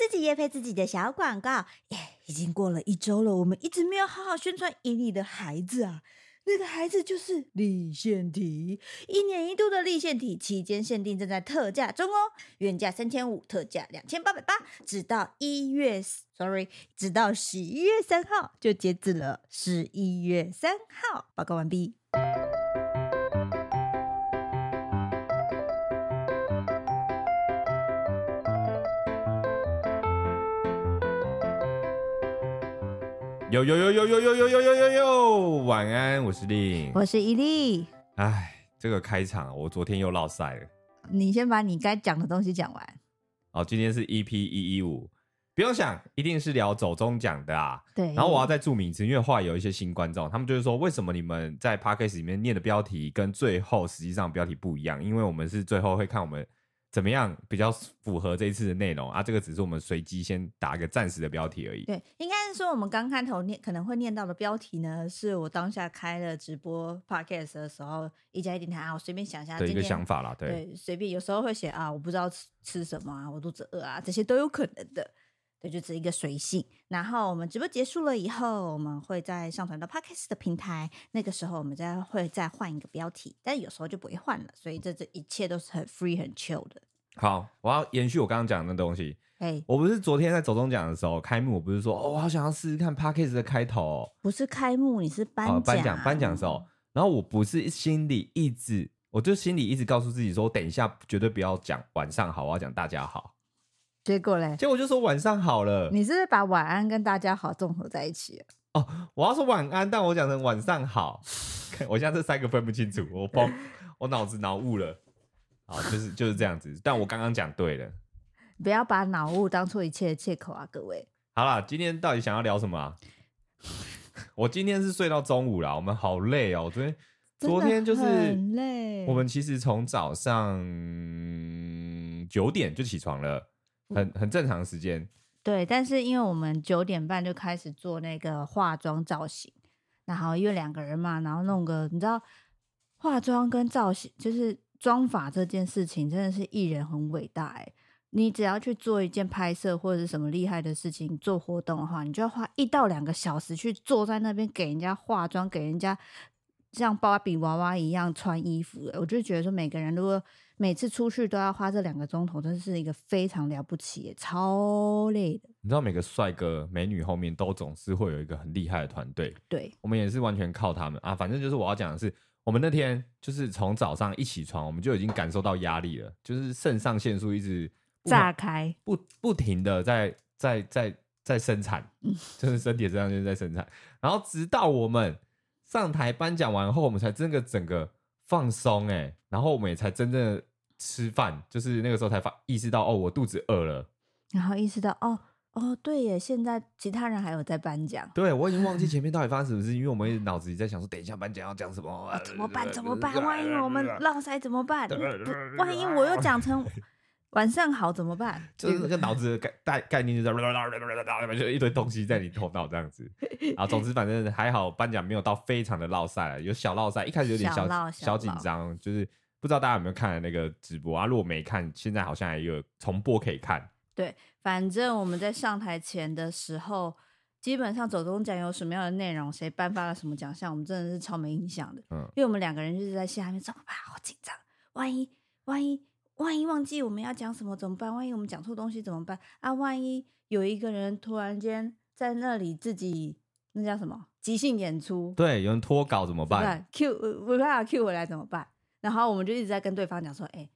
自己也配自己的小广告。耶，已经过了一周了，我们一直没有好好宣传以你的孩子啊。那个孩子就是立腺体，一年一度的立腺体期间限定正在特价中哦，原价三千五，特价两千八百八，直到一月，sorry，直到十一月三号就截止了，十一月三号报告完毕。呦呦呦呦呦呦呦呦呦呦呦！晚安，我是丽，我是伊利。哎，这个开场，我昨天又落赛了。你先把你该讲的东西讲完。哦，今天是 EP 一一五，不用想，一定是聊走中奖的啊。对。然后我要再注明一次，因为话有一些新观众，他们就是说，为什么你们在 Podcast 里面念的标题跟最后实际上标题不一样？因为我们是最后会看我们。怎么样比较符合这一次的内容啊？这个只是我们随机先打个暂时的标题而已。对，应该是说我们刚开头念可能会念到的标题呢，是我当下开了直播 podcast 的时候，一家一电台啊，我随便想一下，对一个想法啦，对，对，随便有时候会写啊，我不知道吃吃什么啊，我肚子饿啊，这些都有可能的。对，就只是一个随性。然后我们直播结束了以后，我们会再上传到 Podcast 的平台。那个时候我们再会再换一个标题，但是有时候就不会换了。所以这这一切都是很 free 很 chill 的。好，我要延续我刚刚讲的那东西。哎，我不是昨天在走中奖的时候开幕，我不是说哦，我好想要试试看 Podcast 的开头哦。不是开幕，你是颁奖。颁奖颁奖的时候，然后我不是心里一直，我就心里一直告诉自己说，等一下绝对不要讲晚上好，我要讲大家好。结果嘞？结果就说晚上好了。你是不是把晚安跟大家好综合在一起了？哦，我要说晚安，但我讲成晚上好。我现在这三个分不清楚，我崩，我脑子脑雾了。好，就是就是这样子。但我刚刚讲对了，不要把脑雾当做一切的借口啊，各位。好啦，今天到底想要聊什么啊？我今天是睡到中午啦，我们好累哦。昨天昨天就是很累。我们其实从早上九点就起床了。很很正常的时间，对，但是因为我们九点半就开始做那个化妆造型，然后因为两个人嘛，然后弄个你知道，化妆跟造型就是妆法这件事情，真的是艺人很伟大哎。你只要去做一件拍摄或者是什么厉害的事情，做活动的话，你就要花一到两个小时去坐在那边给人家化妆，给人家像芭比娃娃一样穿衣服。我就觉得说，每个人如果每次出去都要花这两个钟头，真是一个非常了不起，超累的。你知道每个帅哥美女后面都总是会有一个很厉害的团队，对，我们也是完全靠他们啊。反正就是我要讲的是，我们那天就是从早上一起床，我们就已经感受到压力了，就是肾上腺素一直炸开，不不停的在在在在生产，就是身体这样就是在生产。然后直到我们上台颁奖完后，我们才真的整个放松哎、欸，然后我们也才真正的。吃饭就是那个时候才发意识到哦，我肚子饿了，然后意识到哦哦，对耶，现在其他人还有在颁奖，对，我已经忘记 前面到底发生什么事，因为我们脑子里在想说，等一下颁奖要讲什么，哦，怎么办？怎么办？万一我们落赛怎么办？万一我又讲成 晚上好怎么办？就是那个脑子的概概概念就在就一堆东西在你头脑这样子，啊总之反正还好，颁奖没有到非常的落赛，有小落赛，一开始有点小小，小紧张，就是。不知道大家有没有看那个直播啊？如果没看，现在好像还有重播可以看。对，反正我们在上台前的时候，基本上走钟奖有什么样的内容，谁颁发了什么奖项，我们真的是超没印象的。嗯，因为我们两个人就是在下面怎么办？好紧张，万一万一万一忘记我们要讲什么怎么办？万一我们讲错东西怎么办？啊，万一有一个人突然间在那里自己那叫什么即兴演出？对，有人脱稿怎么办？Q 不怕 Q 回来怎么办？然后我们就一直在跟对方讲说，哎，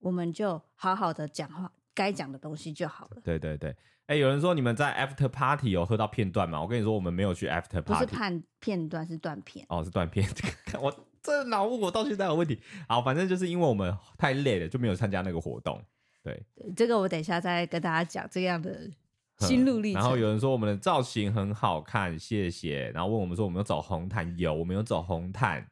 我们就好好的讲话，该讲的东西就好了。对对对，哎，有人说你们在 after party 有喝到片段吗？我跟你说，我们没有去 after party，不是判片段，是断片。哦，是断片。我这脑雾，我到现在有问题。好，反正就是因为我们太累了，就没有参加那个活动。对，对这个我等一下再跟大家讲这样的心路历程。然后有人说我们的造型很好看，谢谢。然后问我们说我们有走红毯，有，我们有走红毯。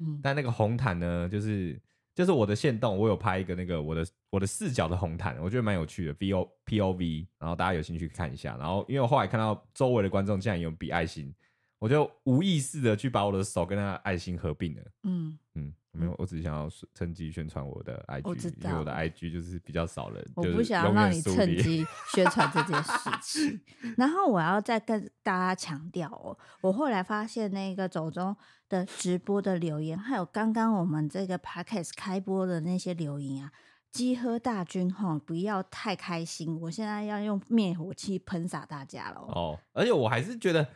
嗯但那个红毯呢，就是就是我的线动，我有拍一个那个我的我的视角的红毯，我觉得蛮有趣的，V O P O V，然后大家有兴趣看一下。然后因为我后来看到周围的观众竟然有比爱心，我就无意识的去把我的手跟那个爱心合并了。嗯嗯，没有，我只想要趁机宣传我的 IG，因为我的 IG 就是比较少人。我不想要让你趁机 宣传这件事情。然后我要再跟大家强调哦，我后来发现那个走中的直播的留言，还有刚刚我们这个 Podcast 开播的那些留言啊，集合大军吼，不要太开心，我现在要用灭火器喷洒大家了。哦，而且我还是觉得。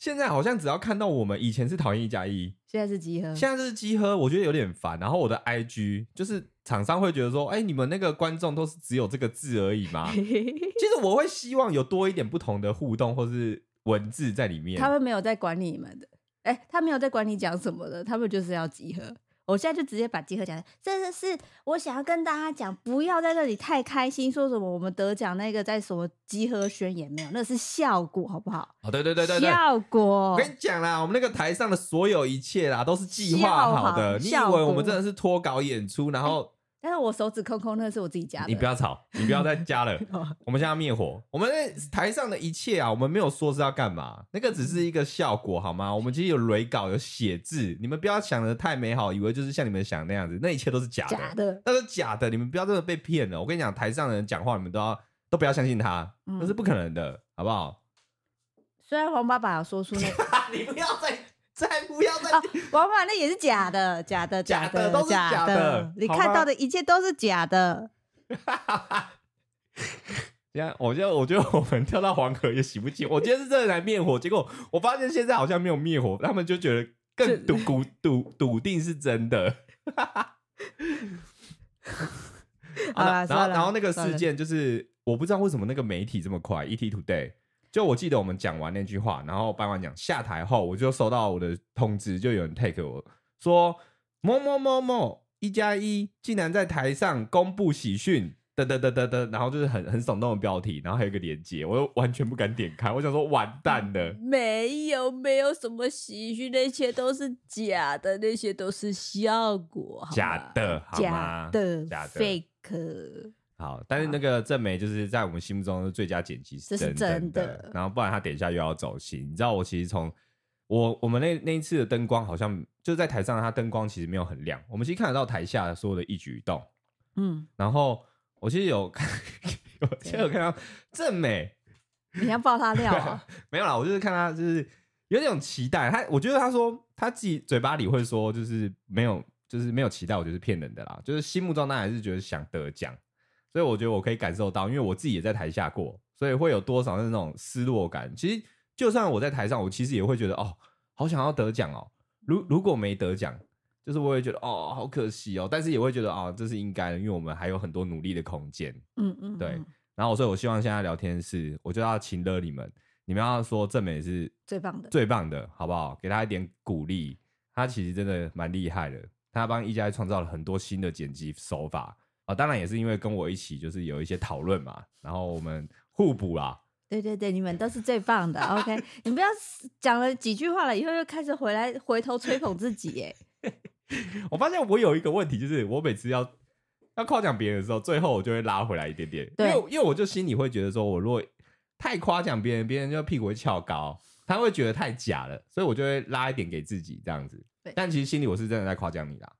现在好像只要看到我们以前是讨厌一加一，现在是集合，现在是集合，我觉得有点烦。然后我的 IG 就是厂商会觉得说，哎、欸，你们那个观众都是只有这个字而已吗？其实我会希望有多一点不同的互动或是文字在里面。他们没有在管你们的，哎、欸，他没有在管你讲什么的，他们就是要集合。我现在就直接把集合讲，这个是我想要跟大家讲，不要在这里太开心，说什么我们得奖那个在什么集合宣言没有，那是效果，好不好？哦，对对对对对，效果。我跟你讲啦，我们那个台上的所有一切啦，都是计划好的。你以为我们真的是脱稿演出，然后？但是我手指空空，那是我自己加的。你不要吵，你不要再加了。我们现在要灭火。我们那台上的一切啊，我们没有说是要干嘛，那个只是一个效果，好吗？我们其实有雷稿，有写字，你们不要想的太美好，以为就是像你们想那样子，那一切都是假的，假的，那是假的。你们不要真的被骗了。我跟你讲，台上的人讲话，你们都要都不要相信他，那是不可能的，好不好？虽然黄爸爸有说出那个，你不要再。再不要再、哦、王八那也是假的，假的，假的，都是假的。你看到的一切都是假的。这样，我觉得，我觉得我们跳到黄河也洗不清。我今天是真的来灭火，结果我发现现在好像没有灭火，他们就觉得更笃笃笃笃定是真的。好了，然后然后那个事件就是，我不知道为什么那个媒体这么快，ET Today。就我记得我们讲完那句话，然后颁完奖下台后，我就收到我的通知，就有人 take 我说某某某某一加一竟然在台上公布喜讯，噔噔噔噔噔，然后就是很很耸动的标题，然后还有一个连接，我又完全不敢点开，我想说完蛋了，没有没有什么喜讯，那些都是假的，那些都是效果，假的，假的，假的，fake。好，但是那个正美就是在我们心目中的最佳剪辑，是真的。然后不然他等一下又要走心，你知道我其实从我我们那那一次的灯光好像就在台上，他灯光其实没有很亮，我们其实看得到台下所有的一举一动。嗯，然后我其实有看，我其实有看到正美，你要爆他料啊？没有啦，我就是看他就是有那种期待，他我觉得他说他自己嘴巴里会说就是没有就是没有期待，我觉得是骗人的啦，就是心目中他还是觉得想得奖。所以我觉得我可以感受到，因为我自己也在台下过，所以会有多少的那种失落感。其实就算我在台上，我其实也会觉得哦，好想要得奖哦。如如果没得奖，就是我也觉得哦，好可惜哦。但是也会觉得哦，这是应该的，因为我们还有很多努力的空间。嗯，嗯嗯，对。然后所以，我希望现在聊天室，我就要请了你们，你们要说正美是最棒的，最棒的，好不好？给他一点鼓励。他其实真的蛮厉害的，他帮一加一创造了很多新的剪辑手法。啊、哦，当然也是因为跟我一起，就是有一些讨论嘛，然后我们互补啦。对对对，你们都是最棒的。OK，你不要讲了几句话了，以后又开始回来回头吹捧自己耶。我发现我有一个问题，就是我每次要要夸奖别人的时候，最后我就会拉回来一点点，对因为因为我就心里会觉得说，我如果太夸奖别人，别人就屁股会翘高，他会觉得太假了，所以我就会拉一点给自己这样子。对但其实心里我是真的在夸奖你啦。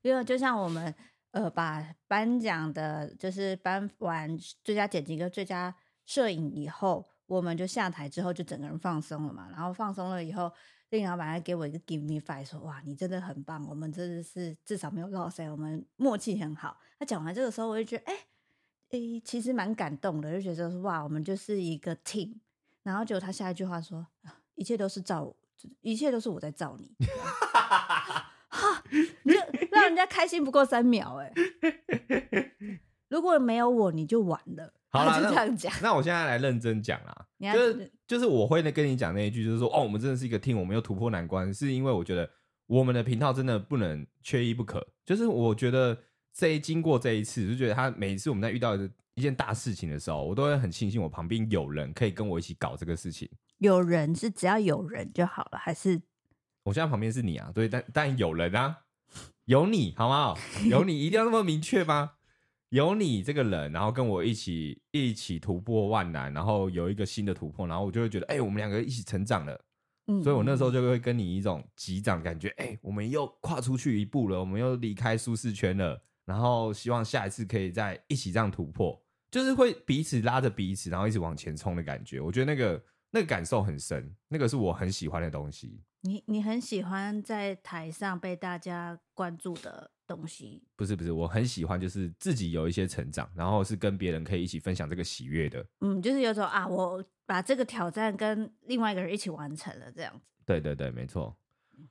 因为就像我们。呃，把颁奖的，就是颁完最佳剪辑跟最佳摄影以后，我们就下台之后，就整个人放松了嘛。然后放松了以后，令老板还给我一个 give me five，说哇，你真的很棒，我们真的是至少没有落赛，我们默契很好。他讲完这个时候，我就觉得，哎、哎、其实蛮感动的，就觉得说哇，我们就是一个 team。然后结果他下一句话说，一切都是照，一切都是我在照你。哈，让人家开心不过三秒哎！如果没有我，你就完了。好啦，就这样讲。那我现在来认真讲啦，就是就是我会跟你讲那一句，就是说哦，我们真的是一个 team，我们要突破难关，是因为我觉得我们的频道真的不能缺一不可。就是我觉得这一经过这一次，就觉得他每一次我们在遇到一件大事情的时候，我都会很庆幸我旁边有人可以跟我一起搞这个事情。有人是只要有人就好了，还是？我现在旁边是你啊，对，但但有人啊，有你好不好？有你一定要那么明确吗？有你这个人，然后跟我一起一起突破万难，然后有一个新的突破，然后我就会觉得，哎、欸，我们两个一起成长了，嗯，所以我那时候就会跟你一种击掌感觉，哎、欸，我们又跨出去一步了，我们又离开舒适圈了，然后希望下一次可以再一起这样突破，就是会彼此拉着彼此，然后一直往前冲的感觉。我觉得那个那个感受很深，那个是我很喜欢的东西。你你很喜欢在台上被大家关注的东西？不是不是，我很喜欢就是自己有一些成长，然后是跟别人可以一起分享这个喜悦的。嗯，就是有种啊，我把这个挑战跟另外一个人一起完成了这样子。对对对，没错。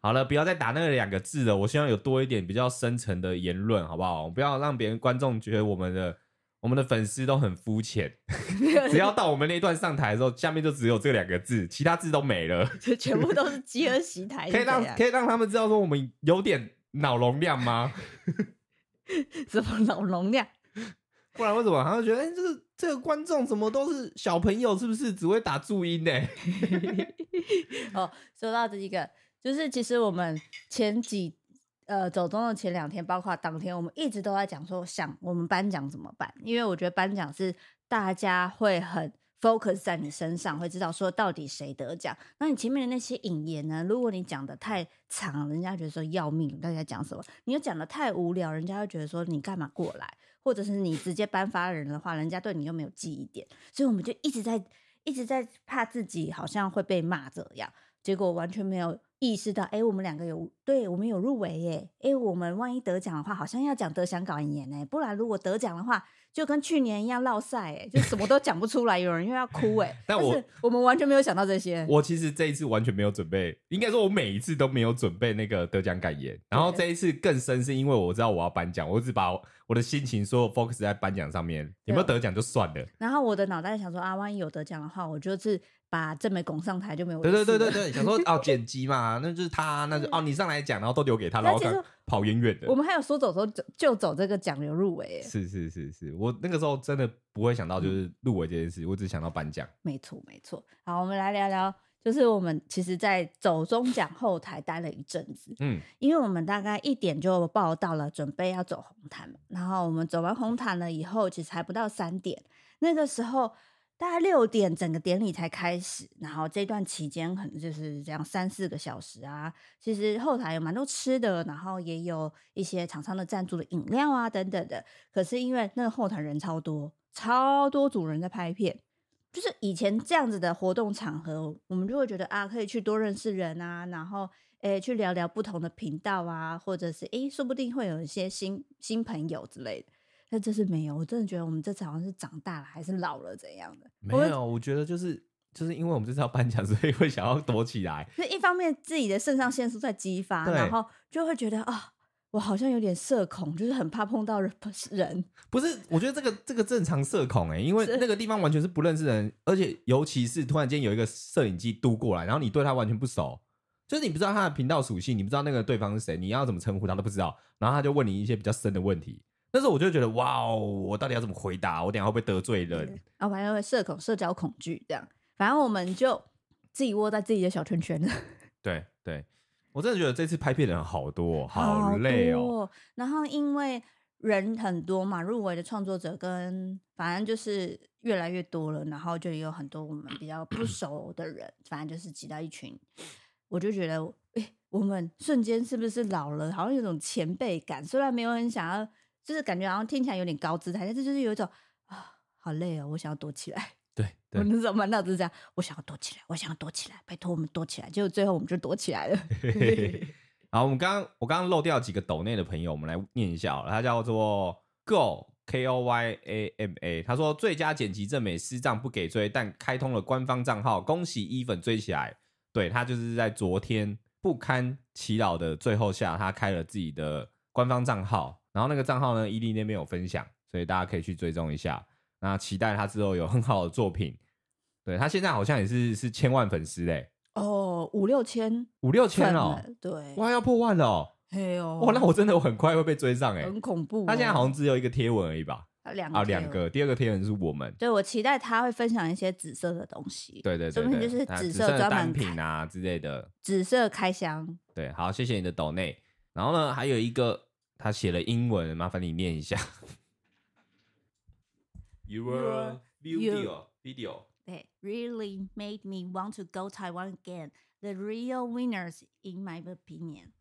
好了，不要再打那两个字了，我希望有多一点比较深层的言论，好不好？不要让别人观众觉得我们的。我们的粉丝都很肤浅，只要到我们那一段上台的时候，下面就只有这两个字，其他字都没了，就全部都是饥饿席台。可以让可以让他们知道说我们有点脑容量吗？什么脑容量？不然为什么他们觉得哎、欸，这个这个观众怎么都是小朋友？是不是只会打注音呢？哦，说到这一个，就是其实我们前几。呃，走中的前两天，包括当天，我们一直都在讲说，想我们颁奖怎么办？因为我觉得颁奖是大家会很 focus 在你身上，会知道说到底谁得奖。那你前面的那些引言呢？如果你讲的太长，人家觉得说要命，大家讲什么？你又讲的太无聊，人家会觉得说你干嘛过来？或者是你直接颁发人的话，人家对你又没有记忆点。所以我们就一直在一直在怕自己好像会被骂这样，结果完全没有。意识到，哎、欸，我们两个有，对，我们有入围耶，哎、欸，我们万一得奖的话，好像要讲得奖感言呢，不然如果得奖的话，就跟去年一样落赛，哎，就什么都讲不出来，有人又要哭，哎，但我但我们完全没有想到这些。我其实这一次完全没有准备，应该说我每一次都没有准备那个得奖感言，然后这一次更深，是因为我知道我要颁奖，我只把我的心情所有 focus 在颁奖上面，有没有得奖就算了。然后我的脑袋想说啊，万一有得奖的话，我就是。把正美拱上台就没有。对对对对对，想说哦，剪辑嘛，那就是他，那就哦，你上来讲，然后都留给他，然后跑远远的。我们还有说走走就走这个奖流入围，是是是是，我那个时候真的不会想到就是入围这件事，我只想到颁奖。没错没错，好，我们来聊聊，就是我们其实，在走中奖后台待了一阵子，嗯，因为我们大概一点就报到了，准备要走红毯，然后我们走完红毯了以后，其实还不到三点，那个时候。大概六点，整个典礼才开始，然后这段期间可能就是这样三四个小时啊。其实后台有蛮多吃的，然后也有一些厂商的赞助的饮料啊等等的。可是因为那个后台人超多，超多组人在拍片，就是以前这样子的活动场合，我们就会觉得啊，可以去多认识人啊，然后诶去聊聊不同的频道啊，或者是诶说不定会有一些新新朋友之类的。但这是没有，我真的觉得我们这次好像是长大了还是老了怎样的？没有，我，觉得就是就是因为我们这次要颁奖，所以会想要躲起来。所以一方面自己的肾上腺素在激发，然后就会觉得啊，我好像有点社恐，就是很怕碰到人。不是，我觉得这个这个正常社恐哎、欸，因为那个地方完全是不认识人，而且尤其是突然间有一个摄影机嘟过来，然后你对他完全不熟，就是你不知道他的频道属性，你不知道那个对方是谁，你要怎么称呼他都不知道，然后他就问你一些比较深的问题。但是我就觉得，哇哦，我到底要怎么回答？我等下会不会得罪人？啊，反正会社恐、社交恐惧这样。反正我们就自己窝在自己的小圈圈。对对，我真的觉得这次拍片的人好多，好累哦。然后因为人很多嘛，入围的创作者跟反正就是越来越多了，然后就有很多我们比较不熟的人，反正就是挤到一群。我就觉得，哎、欸，我们瞬间是不是老了？好像有种前辈感，虽然没有很想要。就是感觉好像听起来有点高姿态，但是就是有一种啊，好累哦，我想要躲起来。对，对我那时候满脑子是这样，我想要躲起来，我想要躲起来，拜托我们躲起来。结果最后我们就躲起来了。好，我们刚刚我刚刚漏掉几个抖内的朋友，我们来念一下好了。他叫做 Go K O Y A M A，他说最佳剪辑正美私账不给追，但开通了官方账号，恭喜伊粉追起来。对，他就是在昨天不堪其扰的最后下，他开了自己的官方账号。然后那个账号呢，伊利那边有分享，所以大家可以去追踪一下。那期待他之后有很好的作品。对，他现在好像也是是千万粉丝嘞。哦，五六千，五六千哦。对，哇，要破万了哦。嘿哦。哇，那我真的很快会被追上哎。很恐怖。他现在好像只有一个贴文而已吧？啊，两个。啊，两个。第二个贴文是我们。对，我期待他会分享一些紫色的东西。对对对。说不定就是紫色专门品啊之类的。紫色开箱。对，好，谢谢你的抖内。然后呢，还有一个。他写了英文，麻烦你念一下。You were video video that really made me want to go Taiwan again. The real winners, in my opinion，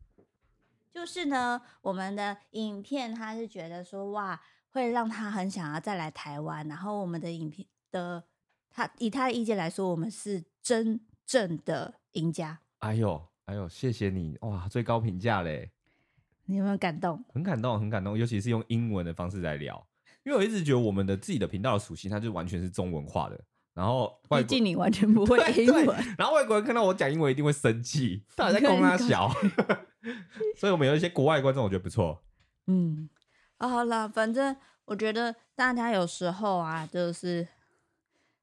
就是呢，我们的影片他是觉得说哇，会让他很想要再来台湾。然后我们的影片的他以他的意见来说，我们是真正的赢家。哎呦，哎呦，谢谢你哇，最高评价嘞！你有没有感动？很感动，很感动，尤其是用英文的方式来聊，因为我一直觉得我们的自己的频道的属性，它就完全是中文化的。然后外国，毕竟你完全不会 英文，然后外国人看到我讲英文一定会生气，到底在供他小，所以我们有一些国外观众，我觉得不错。嗯，啊，好了，反正我觉得大家有时候啊，就是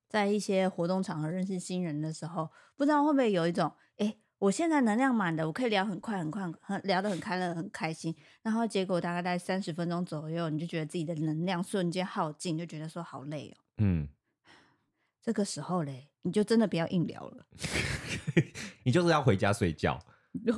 在一些活动场合认识新人的时候，不知道会不会有一种，哎，我现在能量满的，我可以聊很快很快，很聊得很开乐很开心，然后结果大概在三十分钟左右，你就觉得自己的能量瞬间耗尽，就觉得说好累哦。嗯。这个时候嘞，你就真的不要硬聊了，你就是要回家睡觉，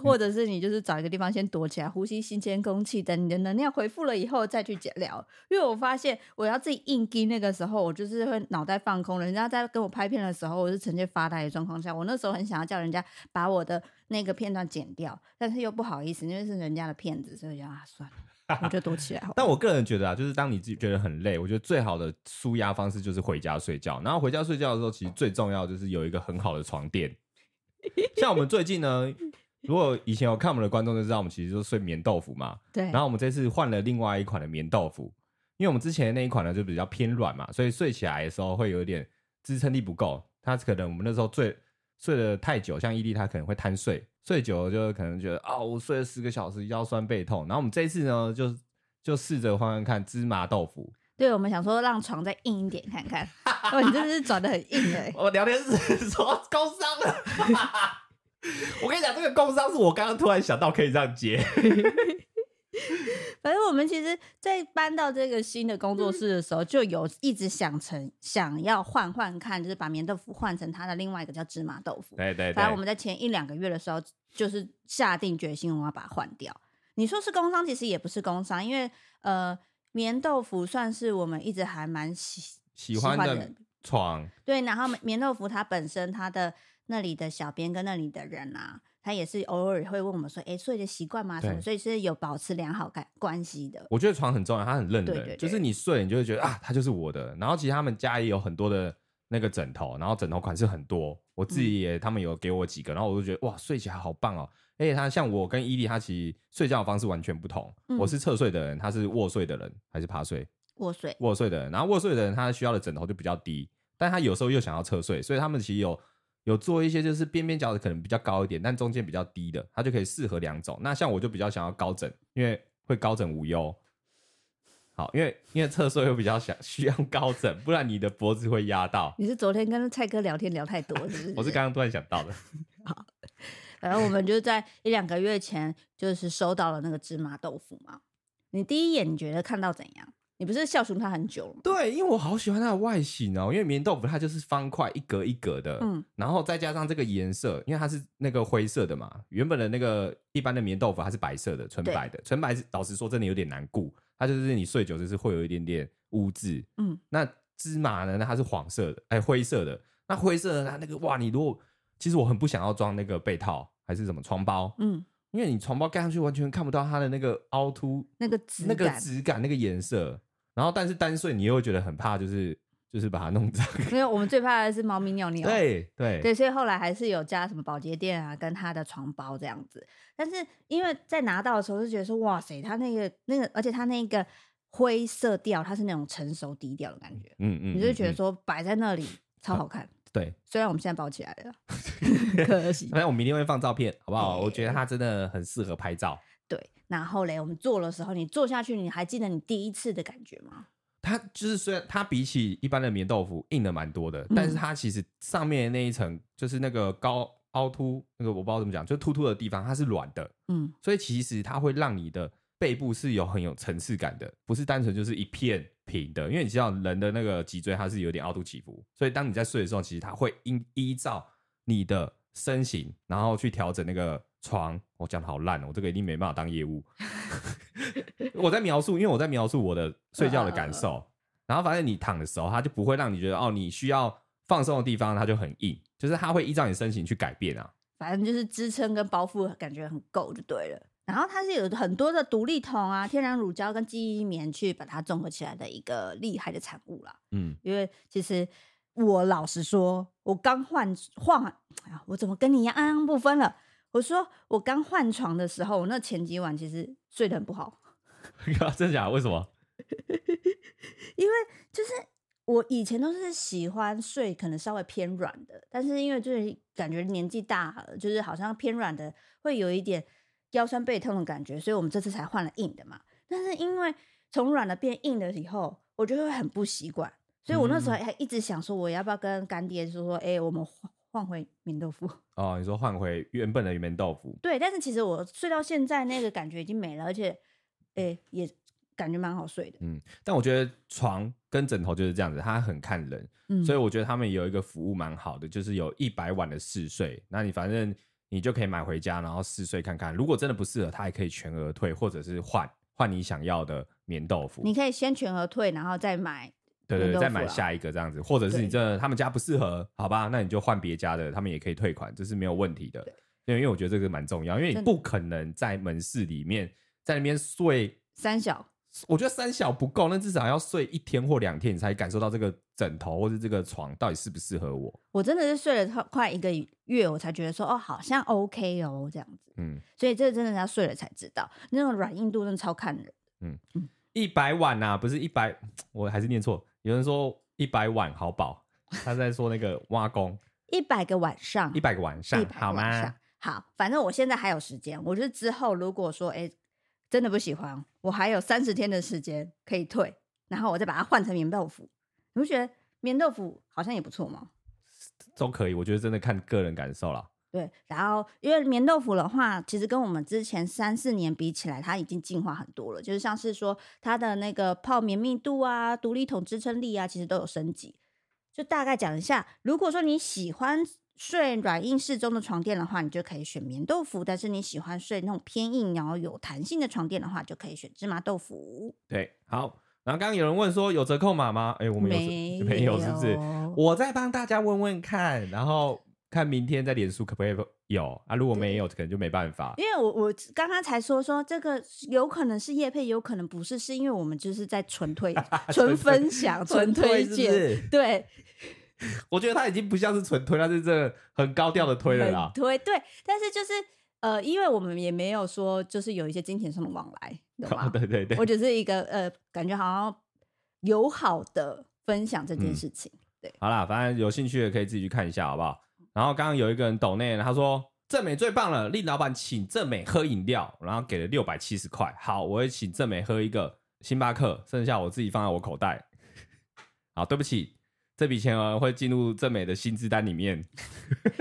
或者是你就是找一个地方先躲起来，呼吸新鲜空气，等你的能量恢复了以后再去聊。因为我发现我要自己硬撑那个时候，我就是会脑袋放空了。人家在跟我拍片的时候，我是呈现发呆的状况下，我那时候很想要叫人家把我的那个片段剪掉，但是又不好意思，因为是人家的片子，所以就啊算了。我就躲起来。但我个人觉得啊，就是当你自己觉得很累，我觉得最好的舒压方式就是回家睡觉。然后回家睡觉的时候，其实最重要就是有一个很好的床垫。像我们最近呢，如果以前有看我们的观众就知道，我们其实就是睡棉豆腐嘛。对。然后我们这次换了另外一款的棉豆腐，因为我们之前的那一款呢就比较偏软嘛，所以睡起来的时候会有一点支撑力不够。它可能我们那时候睡睡得太久，像伊利他可能会贪睡。睡久了就可能觉得啊、哦，我睡了十个小时，腰酸背痛。然后我们这一次呢，就就试着换换看芝麻豆腐。对，我们想说让床再硬一点看看。哦，你真的是转的很硬哎、欸！我聊天室说工 伤了。我跟你讲，这个工伤是我刚刚突然想到可以这样接。反正我们其实，在搬到这个新的工作室的时候，就有一直想成想要换换看，就是把棉豆腐换成它的另外一个叫芝麻豆腐。对对对。反正我们在前一两个月的时候，就是下定决心，我们要把它换掉。你说是工伤，其实也不是工伤，因为呃，棉豆腐算是我们一直还蛮喜喜欢的床。对，然后棉豆腐它本身它的那里的小编跟那里的人啊。他也是偶尔会问我们说：“哎，睡的习惯吗？什么？”所以是有保持良好感关系的。我觉得床很重要，它很认人，对对对，就是你睡，你就会觉得啊，它就是我的。然后其实他们家也有很多的那个枕头，然后枕头款式很多。我自己也，嗯、他们有给我几个，然后我就觉得哇，睡起来好棒哦。而且他像我跟伊利，他其实睡觉的方式完全不同。嗯、我是侧睡的人，他是卧睡的人，还是趴睡？卧睡，卧睡的人。然后卧睡的人，他需要的枕头就比较低，但他有时候又想要侧睡，所以他们其实有。有做一些就是边边角的可能比较高一点，但中间比较低的，它就可以适合两种。那像我就比较想要高枕，因为会高枕无忧。好，因为因为侧睡又比较想需要高枕，不然你的脖子会压到。你是昨天跟蔡哥聊天聊太多，是不是？我是刚刚突然想到的。好，反正我们就在一两个月前就是收到了那个芝麻豆腐嘛。你第一眼你觉得看到怎样？你不是笑熊它很久了吗？对，因为我好喜欢它的外形哦，因为棉豆腐它就是方块一格一格的，嗯，然后再加上这个颜色，因为它是那个灰色的嘛，原本的那个一般的棉豆腐它是白色的，纯白的，纯白老实说真的有点难顾，它就是你睡久就是会有一点点污渍，嗯，那芝麻呢，那它是黄色的，哎，灰色的，那灰色的它那个哇，你如果其实我很不想要装那个被套还是什么床包，嗯。因为你床包盖上去完全看不到它的那个凹凸，那个质那个质感，那个颜色。然后，但是单睡你又会觉得很怕，就是就是把它弄脏。因为我们最怕的是猫咪尿尿。对对对，所以后来还是有加什么保洁垫啊，跟它的床包这样子。但是因为在拿到的时候就觉得说，哇塞，它那个那个，而且它那个灰色调，它是那种成熟低调的感觉。嗯嗯，嗯，你就觉得说摆在那里、嗯、超好看。对，虽然我们现在包起来了，可惜。反正我明天会放照片，好不好？我觉得它真的很适合拍照。对，然后嘞，我们做的时候，你做下去，你还记得你第一次的感觉吗？它就是虽然它比起一般的棉豆腐硬的蛮多的，嗯、但是它其实上面那一层就是那个高凹凸，那个我不知道怎么讲，就凸凸的地方，它是软的。嗯，所以其实它会让你的背部是有很有层次感的，不是单纯就是一片。平的，因为你知道人的那个脊椎它是有点凹凸起伏，所以当你在睡的时候，其实它会依依照你的身形，然后去调整那个床。我讲的好烂哦，我这个一定没办法当业务。我在描述，因为我在描述我的睡觉的感受。然后反正你躺的时候，它就不会让你觉得哦，你需要放松的地方它就很硬，就是它会依照你身形去改变啊。反正就是支撑跟包覆感觉很够就对了。然后它是有很多的独立桶啊、天然乳胶跟记忆棉去把它综合起来的一个厉害的产物啦。嗯，因为其实我老实说，我刚换换，我怎么跟你一样安安不分了？我说我刚换床的时候，我那前几晚其实睡得很不好。真的假的？为什么？因为就是我以前都是喜欢睡可能稍微偏软的，但是因为就是感觉年纪大了，就是好像偏软的会有一点。腰酸背痛的感觉，所以我们这次才换了硬的嘛。但是因为从软的变硬的以后，我就会很不习惯，所以我那时候还一直想说，我要不要跟干爹说说，哎、欸，我们换换回棉豆腐。哦，你说换回原本的棉豆腐？对，但是其实我睡到现在那个感觉已经没了，而且，哎、欸，也感觉蛮好睡的。嗯，但我觉得床跟枕头就是这样子，它很看人，嗯、所以我觉得他们有一个服务蛮好的，就是有一百晚的试睡，那你反正。你就可以买回家，然后试睡看看。如果真的不适合，它还可以全额退，或者是换换你想要的棉豆腐。你可以先全额退，然后再买。对对对，再买下一个这样子，或者是你真的他们家不适合，好吧，那你就换别家的，他们也可以退款，这是没有问题的。因为因为我觉得这个蛮重要，因为你不可能在门市里面在那边睡三小。我觉得三小不够，那至少要睡一天或两天，你才感受到这个枕头或者这个床到底适不适合我。我真的是睡了快一个月，我才觉得说哦，好像 OK 哦，这样子。嗯，所以这真的要睡了才知道，那种软硬度真的超看人。嗯嗯，一百晚呐，不是一百，我还是念错。有人说一百碗好饱，他在说那个挖工。一百个晚上，一百个晚上，好吗？好，反正我现在还有时间，我就之后如果说哎。欸真的不喜欢，我还有三十天的时间可以退，然后我再把它换成棉豆腐。你不觉得棉豆腐好像也不错吗？都可以，我觉得真的看个人感受了。对，然后因为棉豆腐的话，其实跟我们之前三四年比起来，它已经进化很多了。就是像是说它的那个泡棉密度啊、独立桶支撑力啊，其实都有升级。就大概讲一下，如果说你喜欢。睡软硬适中的床垫的话，你就可以选棉豆腐；但是你喜欢睡那种偏硬然后有弹性的床垫的话，就可以选芝麻豆腐。对，好。然后刚刚有人问说有折扣码吗？哎，我们有 没有，没有是不是？我再帮大家问问看，然后看明天在脸书可不可以有啊？如果没有，可能就没办法。因为我我刚刚才说说这个有可能是业配，有可能不是，是因为我们就是在纯推、纯分享、纯推荐，是是对。我觉得他已经不像是纯推，他是这个很高调的推了啦。推对，但是就是呃，因为我们也没有说就是有一些金钱上的往来，对吧？对对对，我只是一个呃，感觉好像友好的分享这件事情。嗯、对，好啦，反正有兴趣的可以自己去看一下，好不好？然后刚刚有一个人抖内，他说正美最棒了，令老板请正美喝饮料，然后给了六百七十块。好，我会请正美喝一个星巴克，剩下我自己放在我口袋。好，对不起。这笔钱额会进入正美的薪资单里面。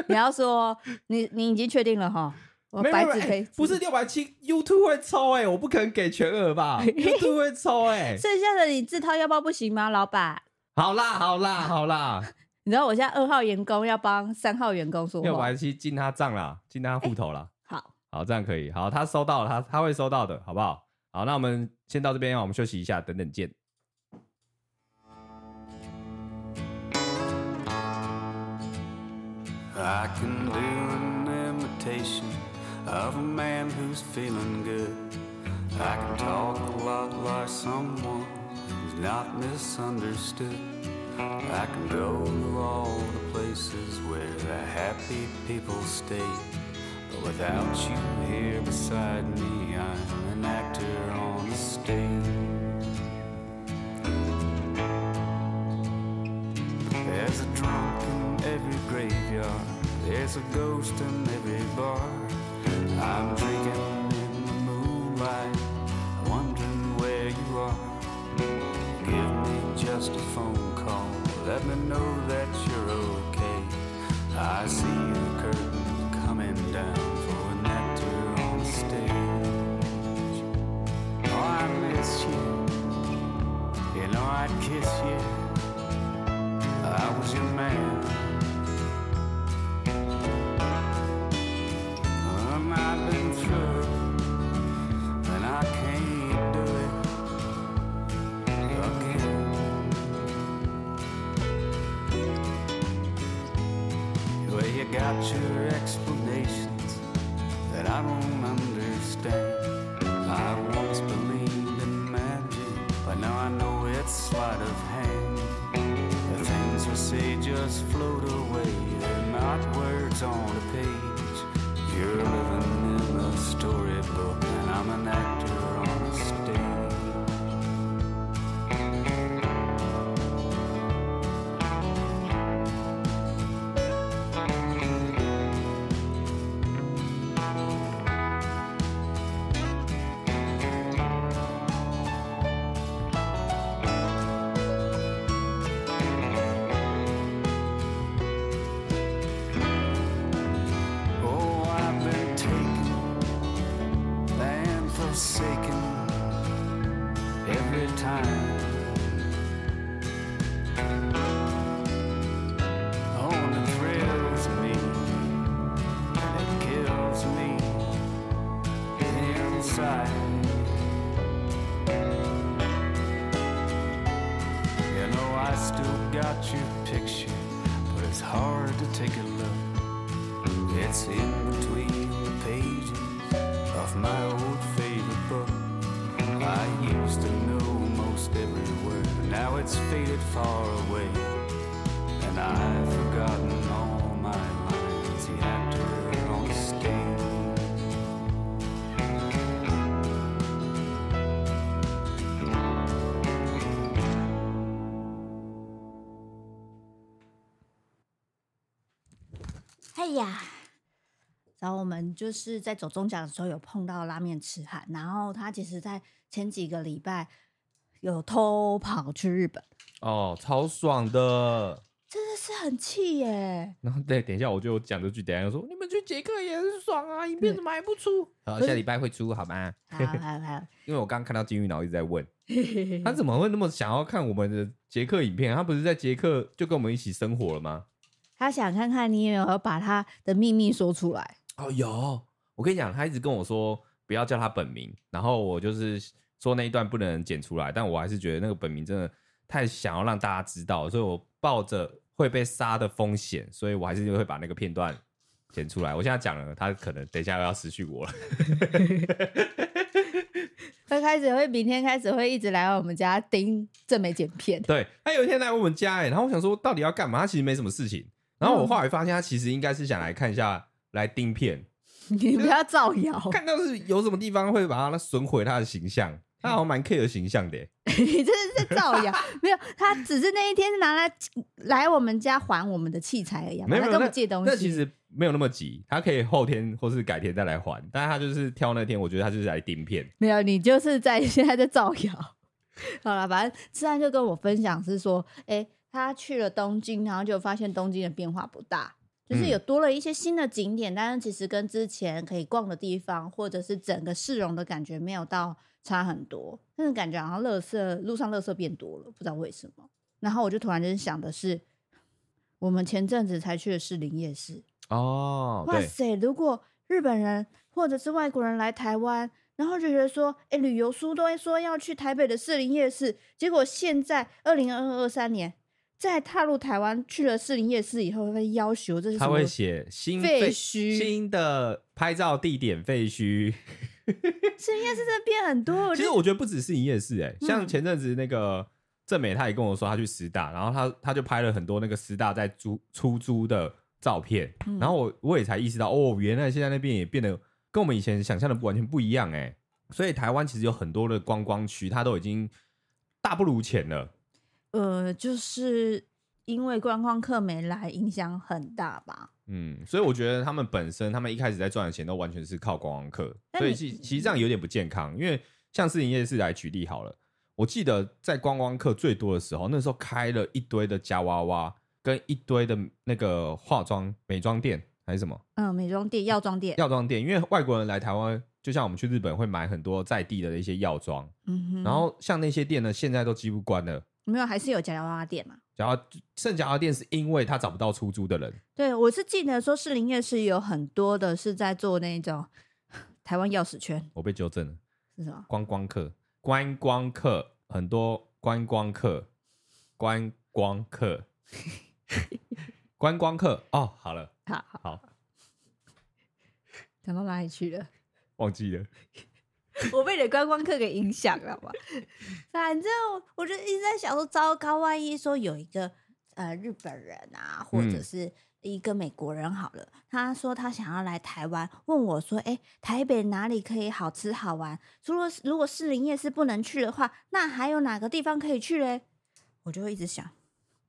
你要说你你已经确定了哈？我白纸不是六百七，YouTube 会抽哎、欸，我不可能给全额吧？YouTube 会抽哎、欸，剩下的你自掏腰包不行吗，老板？好啦好啦好啦，你知道我现在二号员工要帮三号员工说话，六百七进他账了，进他户头了、欸。好，好，这样可以。好，他收到了，他他会收到的，好不好？好，那我们先到这边，我们休息一下，等等见。I can do an imitation of a man who's feeling good. I can talk a lot like someone who's not misunderstood. I can go to all the places where the happy people stay. But without you here beside me, I'm an actor on the stage. There's a drunk in every graveyard. There's a ghost in every bar. I'm drinking in the moonlight, know that you're okay. I see take a look. It's in between the pages of my old favorite book. I used to know most every word, now it's faded far away. 然后我们就是在走中奖的时候有碰到拉面痴汉，然后他其实在前几个礼拜有偷跑去日本，哦，超爽的。真的是很气耶。然后对，等一下我就讲这句，等一下又说你们去捷克也很爽啊，影片怎么还不出？好，下礼拜会出，好吗？好好好，因为我刚刚看到金鱼脑一直在问，他怎么会那么想要看我们的捷克影片？他不是在捷克就跟我们一起生活了吗？他想看看你有没有把他的秘密说出来。哦，有。我跟你讲，他一直跟我说不要叫他本名，然后我就是说那一段不能剪出来，但我还是觉得那个本名真的太想要让大家知道，所以我抱着会被杀的风险，所以我还是会把那个片段剪出来。我现在讲了，他可能等一下又要失去我了。他开始会明天开始会一直来我们家盯正美剪片。对，他有一天来我们家，哎，然后我想说到底要干嘛？他其实没什么事情。然后我后来发现，他其实应该是想来看一下，来盯片。你不要造谣，看到是有什么地方会把他损毁他的形象。他好像蛮 care 形象的，你这是在造谣。没有，他只是那一天是拿来来我们家还我们的器材而已，没有跟我们借东西。那其实没有那么急，他可以后天或是改天再来还。但是他就是挑那天，我觉得他就是来盯片。没有，你就是在现在在造谣。好了，反正自然就跟我分享是说，哎、欸，他去了东京，然后就发现东京的变化不大，就是有多了一些新的景点，嗯、但是其实跟之前可以逛的地方，或者是整个市容的感觉没有到。差很多，但是感觉好像乐色路上乐色变多了，不知道为什么。然后我就突然间想的是，我们前阵子才去的士林夜市哦，哇塞！如果日本人或者是外国人来台湾，然后就觉得说，哎，旅游书都会说要去台北的士林夜市，结果现在二零二二二三年再踏入台湾去了士林夜市以后，会要求这是他会写新废墟新的拍照地点废墟。士林夜市真的变很多，其实我觉得不只是营夜市，哎，像前阵子那个郑美，他也跟我说他去师大，然后他他就拍了很多那个师大在租出租的照片，然后我我也才意识到，哦，原来现在那边也变得跟我们以前想象的不完全不一样，哎，所以台湾其实有很多的观光区，它都已经大不如前了。呃，就是因为观光客没来，影响很大吧。嗯，所以我觉得他们本身，他们一开始在赚的钱都完全是靠观光客，所以其其实这样有点不健康。因为像是营业室来举例好了，我记得在观光客最多的时候，那时候开了一堆的夹娃娃，跟一堆的那个化妆美妆店还是什么？嗯，美妆店、药妆店、药妆店。因为外国人来台湾，就像我们去日本会买很多在地的一些药妆，嗯哼。然后像那些店呢，现在都几乎关了。没有，还是有假娃娃店嘛？假娃剩假娃娃店是因为他找不到出租的人。对，我是记得说士林夜市有很多的是在做那种台湾钥匙圈。我被纠正了，是什么？观光客，观光客，很多观光客，观光客，观光客哦，好了，好好好，讲到哪里去了？忘记了。我被你的观光客给影响了吧？反正我就一直在想说，糟糕，万一说有一个呃日本人啊，或者是一个美国人好了，嗯、他说他想要来台湾，问我说：“哎、欸，台北哪里可以好吃好玩？除了如果士林夜市不能去的话，那还有哪个地方可以去嘞？”我就会一直想，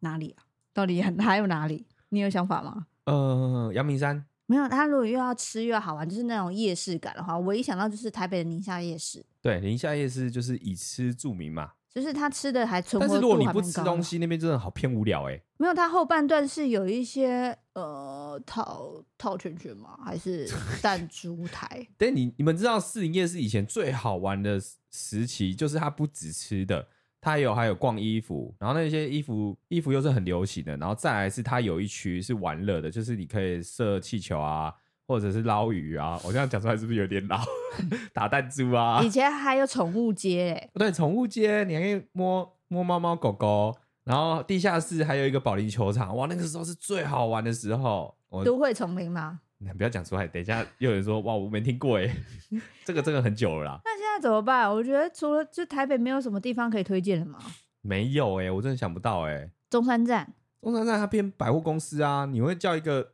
哪里啊？到底还有哪里？你有想法吗？呃，阳明山。没有，他如果又要吃又要好玩，就是那种夜市感的话，我一想到就是台北的宁夏夜市。对，宁夏夜市就是以吃著名嘛，就是他吃的还。但是如果你不吃东西，那边真的好偏无聊哎、欸。没有，他后半段是有一些呃套套圈圈吗？还是 弹珠台？但你你们知道士林夜市以前最好玩的时期，就是它不止吃的。它有还有逛衣服，然后那些衣服衣服又是很流行的，然后再来是它有一区是玩乐的，就是你可以射气球啊，或者是捞鱼啊。我这样讲出来是不是有点老？打弹珠啊？以前还有宠物街，哎，对，宠物街你还可以摸摸猫猫狗狗，然后地下室还有一个保龄球场，哇，那个时候是最好玩的时候。都会丛林吗？你不要讲出来，等一下又有人说哇，我没听过哎，这个真的很久了啦。那现在怎么办？我觉得除了就台北没有什么地方可以推荐的吗？没有哎、欸，我真的想不到哎、欸。中山站，中山站它变百货公司啊，你会叫一个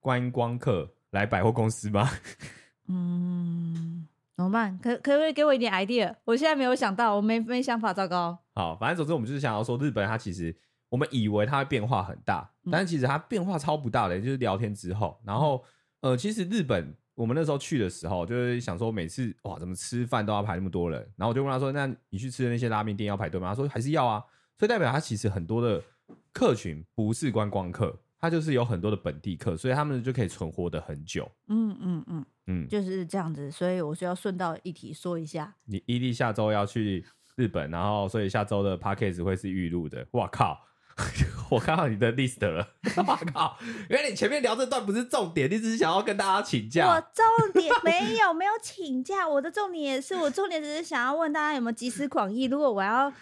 观光客来百货公司吗？嗯，怎么办？可可不可以给我一点 idea？我现在没有想到，我没没想法，糟糕。好，反正总之我们就是想要说，日本它其实我们以为它会变化很大，但是其实它变化超不大的，就是聊天之后，然后呃，其实日本。我们那时候去的时候，就是想说每次哇，怎么吃饭都要排那么多人？然后我就问他说：“那你去吃的那些拉面店要排队吗？”他说：“还是要啊。”所以代表他其实很多的客群不是观光客，他就是有很多的本地客，所以他们就可以存活的很久。嗯嗯嗯嗯，就是这样子。所以我需要顺道一提说一下，你伊利下周要去日本，然后所以下周的 p a c k a g e 会是预录的。哇靠！我看到你的 list 了，我靠！因为你前面聊这段不是重点，你只是想要跟大家请假。我重点没有没有请假，我的重点也是 我重点只是想要问大家有没有集思广益。如果我要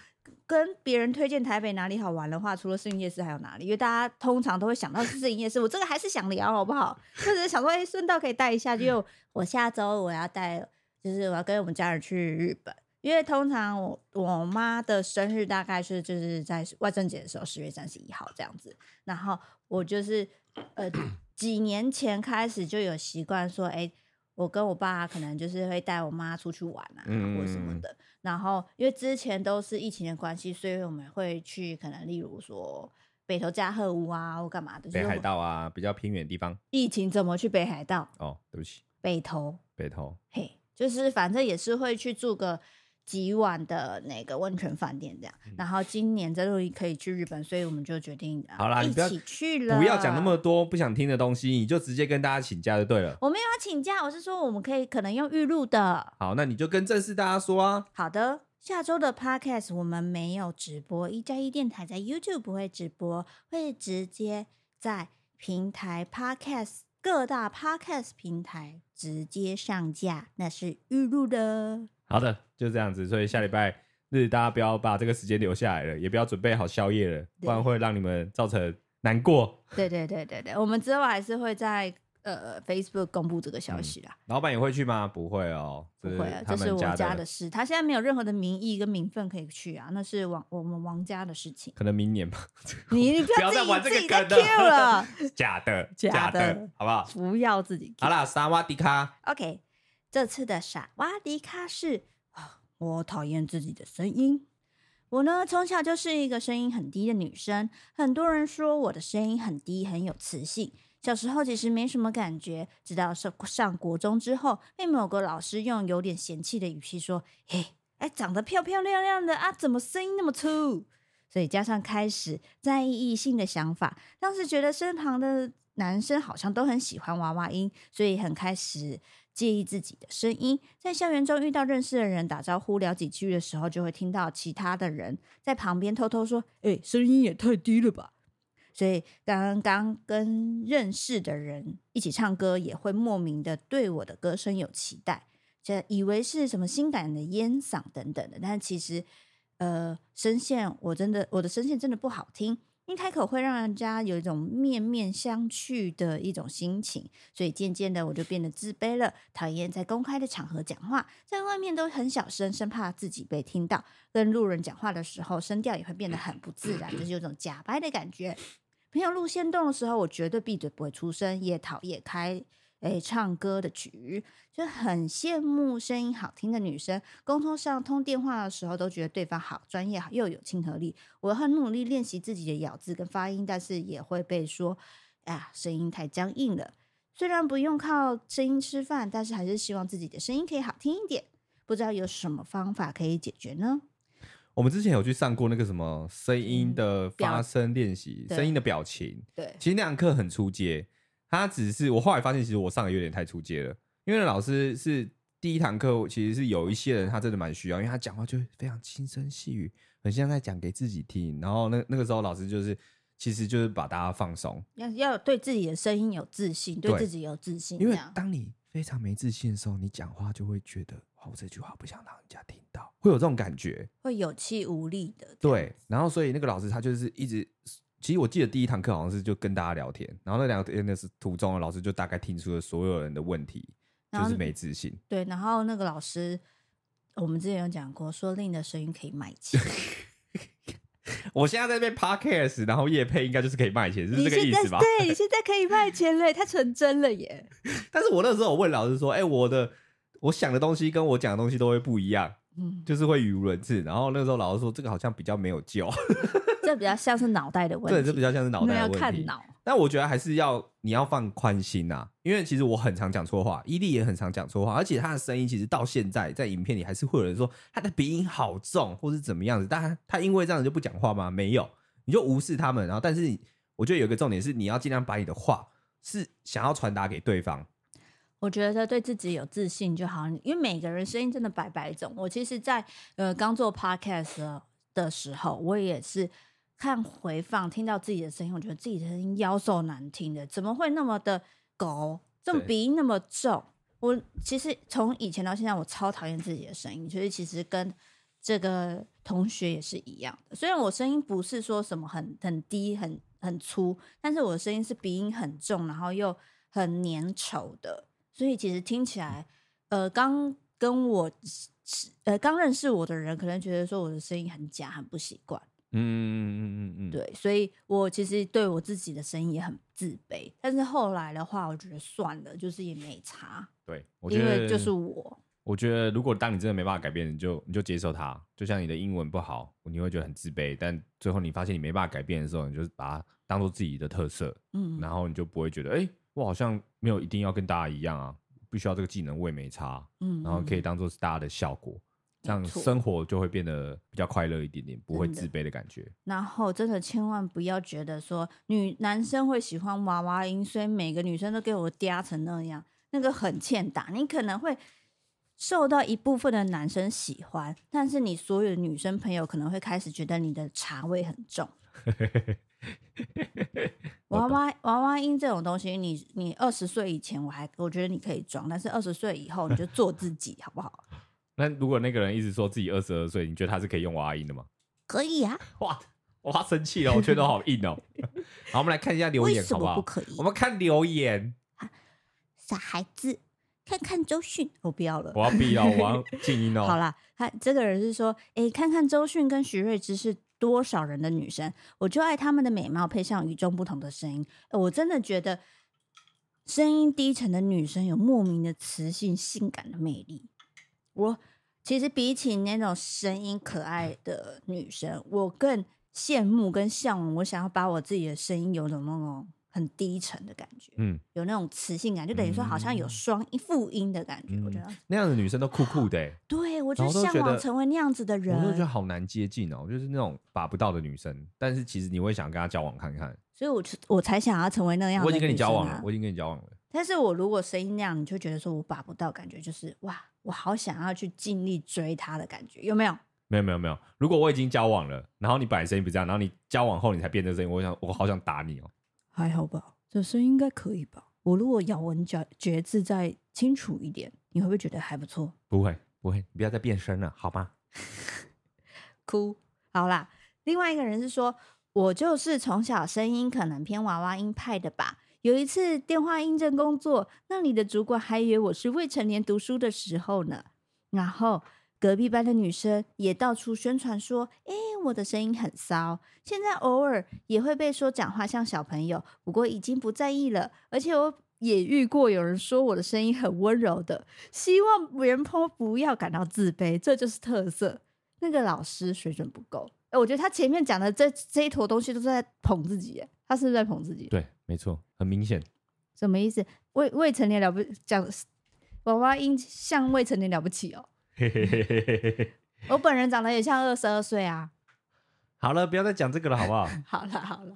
跟别人推荐台北哪里好玩的话，除了士林夜市还有哪里？因为大家通常都会想到士林夜市，我这个还是想聊好不好？或者是想说，哎，顺道可以带一下，就我下周我要带，就是我要跟我们家人去日本。因为通常我我妈的生日大概是就是在万圣节的时候，十月三十一号这样子。然后我就是呃几年前开始就有习惯说，哎，我跟我爸可能就是会带我妈出去玩啊，或什么的。然后因为之前都是疫情的关系，所以我们会去可能例如说北投加贺屋啊，或干嘛的。北海道啊，比较偏远的地方。疫情怎么去北海道？哦，对不起，北投。北投。嘿，就是反正也是会去住个。几晚的那个温泉饭店这样，然后今年终于可以去日本，所以我们就决定好啦，一起去了。不要讲那么多不想听的东西，你就直接跟大家请假就对了。我没有要请假，我是说我们可以可能用预录的。好，那你就跟正式大家说啊。好的，下周的 podcast 我们没有直播，一加一电台在 YouTube 不会直播，会直接在平台 podcast 各大 podcast 平台直接上架，那是预录的。好的，就这样子。所以下礼拜日大家不要把这个时间留下来了，也不要准备好宵夜了，不然会让你们造成难过。对对对对对，我们之后还是会在呃 Facebook 公布这个消息啦。嗯、老板也会去吗？不会哦，不会啊，这是我家的事。他现在没有任何的名义跟名分可以去啊，那是王我们王家的事情。可能明年吧。你你不要再玩这个梗了，假的假的，假的好不好？不要自己。好啦，萨瓦迪卡。OK。这次的萨瓦迪卡是，我讨厌自己的声音。我呢，从小就是一个声音很低的女生，很多人说我的声音很低，很有磁性。小时候其实没什么感觉，直到上上国中之后，被某个老师用有点嫌弃的语气说：“嘿，哎，长得漂漂亮亮的啊，怎么声音那么粗？”所以加上开始在意异性的想法，当时觉得身旁的男生好像都很喜欢娃娃音，所以很开始。介意自己的声音，在校园中遇到认识的人打招呼聊几句的时候，就会听到其他的人在旁边偷偷说：“哎、声音也太低了吧！”所以刚刚跟认识的人一起唱歌，也会莫名的对我的歌声有期待，就以为是什么性感的烟嗓等等的。但其实，呃，声线我真的我的声线真的不好听。一开口会让人家有一种面面相觑的一种心情，所以渐渐的我就变得自卑了，讨厌在公开的场合讲话，在外面都很小声，生怕自己被听到。跟路人讲话的时候，声调也会变得很不自然，就是有种假掰的感觉。朋友录限动的时候，我绝对闭嘴不会出声，也讨厌开。诶，唱歌的局就很羡慕声音好听的女生。沟通上通电话的时候，都觉得对方好专业，又有亲和力。我很努力练习自己的咬字跟发音，但是也会被说，哎呀，声音太僵硬了。虽然不用靠声音吃饭，但是还是希望自己的声音可以好听一点。不知道有什么方法可以解决呢？我们之前有去上过那个什么声音的发声练习，声音的表情。对，其实那堂课很初阶。他只是我后来发现，其实我上的有点太出街了。因为老师是第一堂课，其实是有一些人他真的蛮需要，因为他讲话就非常轻声细语，很像在讲给自己听。然后那那个时候老师就是，其实就是把大家放松，要要对自己的声音有自信，对自己有自信。因为当你非常没自信的时候，你讲话就会觉得，哇，我这句话不想让人家听到，会有这种感觉，会有气无力的。对，然后所以那个老师他就是一直。其实我记得第一堂课好像是就跟大家聊天，然后那聊天的是途中，老师就大概听出了所有人的问题，就是没自信。对，然后那个老师，我们之前有讲过，说令的声音可以卖钱。我现在在那边 podcast，然后叶配应该就是可以卖钱，是这个意思吧？对，你现在可以卖钱了，他成真了耶！但是我那时候我问老师说，哎、欸，我的我想的东西跟我讲的东西都会不一样，嗯，就是会语无伦次。然后那个时候老师说，这个好像比较没有救。这比较像是脑袋的问题，对，这比较像是脑袋的问题。要看脑，但我觉得还是要你要放宽心呐，因为其实我很常讲错话，伊利也很常讲错话，而且他的声音其实到现在在影片里还是会有人说他的鼻音好重，或是怎么样子。但他他因为这样子就不讲话吗？没有，你就无视他们。然后，但是我觉得有一个重点是，你要尽量把你的话是想要传达给对方。我觉得对自己有自信就好，因为每个人声音真的百百种。我其实在，在呃刚做 podcast 的时候，我也是。看回放，听到自己的声音，我觉得自己的声音妖兽难听的，怎么会那么的狗？这么鼻音那么重？我其实从以前到现在，我超讨厌自己的声音。所以其实跟这个同学也是一样的。虽然我声音不是说什么很很低、很很粗，但是我的声音是鼻音很重，然后又很粘稠的。所以其实听起来，呃，刚跟我呃刚认识我的人，可能觉得说我的声音很假，很不习惯。嗯嗯嗯嗯嗯，对，所以我其实对我自己的声音也很自卑，但是后来的话，我觉得算了，就是也没差。对，我觉得因为就是我。我觉得如果当你真的没办法改变，你就你就接受它。就像你的英文不好，你会觉得很自卑，但最后你发现你没办法改变的时候，你就把它当做自己的特色。嗯，然后你就不会觉得，哎、欸，我好像没有一定要跟大家一样啊，必须要这个技能，我也没差。嗯，然后可以当做是大家的效果。这样生活就会变得比较快乐一点点，不会自卑的感觉。然后真的千万不要觉得说女男生会喜欢娃娃音，所以每个女生都给我嗲成那样，那个很欠打。你可能会受到一部分的男生喜欢，但是你所有的女生朋友可能会开始觉得你的茶味很重。娃娃娃娃音这种东西，你你二十岁以前我还我觉得你可以装，但是二十岁以后你就做自己，好不好？那如果那个人一直说自己二十二岁，你觉得他是可以用娃娃音的吗？可以啊！哇，哇，生气了，我觉得好硬哦。好，我们来看一下留言，好不好？不可以。我们看留言。傻孩子，看看周迅，我不要了。我要闭了，我要静音哦。好啦，他这个人是说，哎、欸，看看周迅跟徐瑞芝是多少人的女生，我就爱他们的美貌配上与众不同的声音。我真的觉得，声音低沉的女生有莫名的磁性、性感的魅力。我。其实比起那种声音可爱的女生，我更羡慕跟向往。我想要把我自己的声音有种那种很低沉的感觉，嗯，有那种磁性感，就等于说好像有双一复音的感觉。嗯、我觉得那样的女生都酷酷的、欸，对我就向往成为那样子的人。我就觉得好难接近哦，就是那种把不到的女生。但是其实你会想跟她交往看看，所以我我才想要成为那样的、啊。我已经跟你交往了，我已经跟你交往了。但是我如果声音那样，你就觉得说我把不到，感觉就是哇。我好想要去尽力追他的感觉，有没有？没有没有没有。如果我已经交往了，然后你本来声音不这样，然后你交往后你才变这声音，我想我好想打你哦。还好吧，这声音应该可以吧？我如果咬文嚼嚼字再清楚一点，你会不会觉得还不错？不会不会，你不要再变声了，好吗？哭，好啦。另外一个人是说，我就是从小声音可能偏娃娃音派的吧。有一次电话应征工作，那里的主管还以为我是未成年读书的时候呢。然后隔壁班的女生也到处宣传说：“哎，我的声音很骚。”现在偶尔也会被说讲话像小朋友，不过已经不在意了。而且我也遇过有人说我的声音很温柔的，希望别人不要感到自卑，这就是特色。那个老师水准不够。哎，我觉得他前面讲的这这一坨东西都是在捧自己，他是不是在捧自己？对，没错，很明显。什么意思？未未成年了不讲娃娃音像未成年了不起哦。我本人长得也像二十二岁啊。好了，不要再讲这个了，好不好？好了，好了，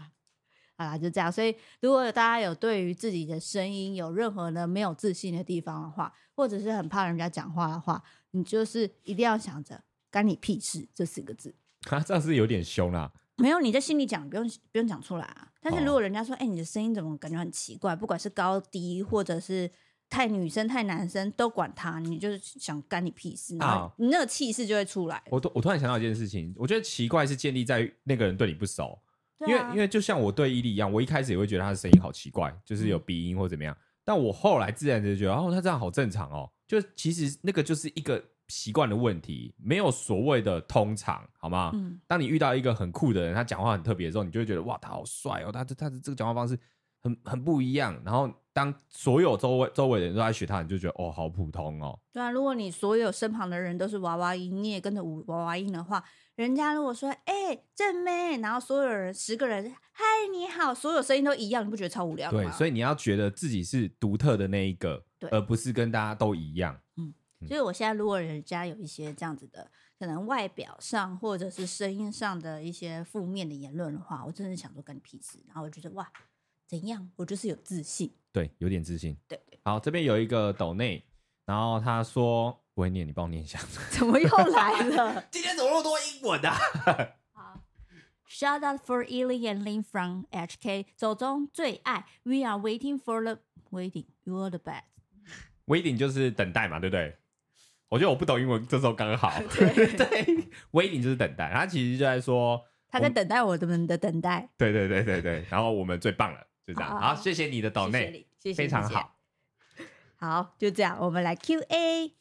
好了，就这样。所以，如果大家有对于自己的声音有任何的没有自信的地方的话，或者是很怕人家讲话的话，你就是一定要想着“干你屁事”这四个字。啊这样是有点凶啦，没有，你在心里讲，不用不用讲出来啊。但是如果人家说，哎、你的声音怎么感觉很奇怪？不管是高低，或者是太女生、太男生，都管他，你就是想干你屁事，然后你那个气势就会出来。我突我突然想到一件事情，我觉得奇怪是建立在那个人对你不熟，啊、因为因为就像我对伊利一样，我一开始也会觉得他的声音好奇怪，就是有鼻音或怎么样，嗯、但我后来自然就觉得，哦，他这样好正常哦，就其实那个就是一个。习惯的问题，没有所谓的通常，好吗？嗯，当你遇到一个很酷的人，他讲话很特别的时候，你就会觉得哇，他好帅哦，他他的这个讲话方式很很不一样。然后，当所有周围周围的人都在学他，你就觉得哦，好普通哦。对啊，如果你所有身旁的人都是娃娃音，你也跟着舞娃娃音的话，人家如果说哎正妹，然后所有人十个人嗨你好，所有声音都一样，你不觉得超无聊吗？对，所以你要觉得自己是独特的那一个，对而不是跟大家都一样。嗯。就是我现在，如果人家有一些这样子的，可能外表上或者是声音上的一些负面的言论的话，我真的想说跟你屁事。然后我觉得哇，怎样？我就是有自信，对，有点自信。对对。好，这边有一个斗内，然后他说不会念，你帮我念一下。怎么又来了？今天怎么那么多英文啊？好，Shout out for Eli and Lin from HK，走中最爱。We are waiting for the waiting. You are the best. Waiting 就是等待嘛，对不对？我觉得我不懂英文，这时候刚好。对 对，waiting 就是等待，他其实就在说他在等待我们的等待。对对对对对，然后我们最棒了，就这样。好，谢谢你的岛内，谢谢，非常好。好，就这样，我们来 Q&A。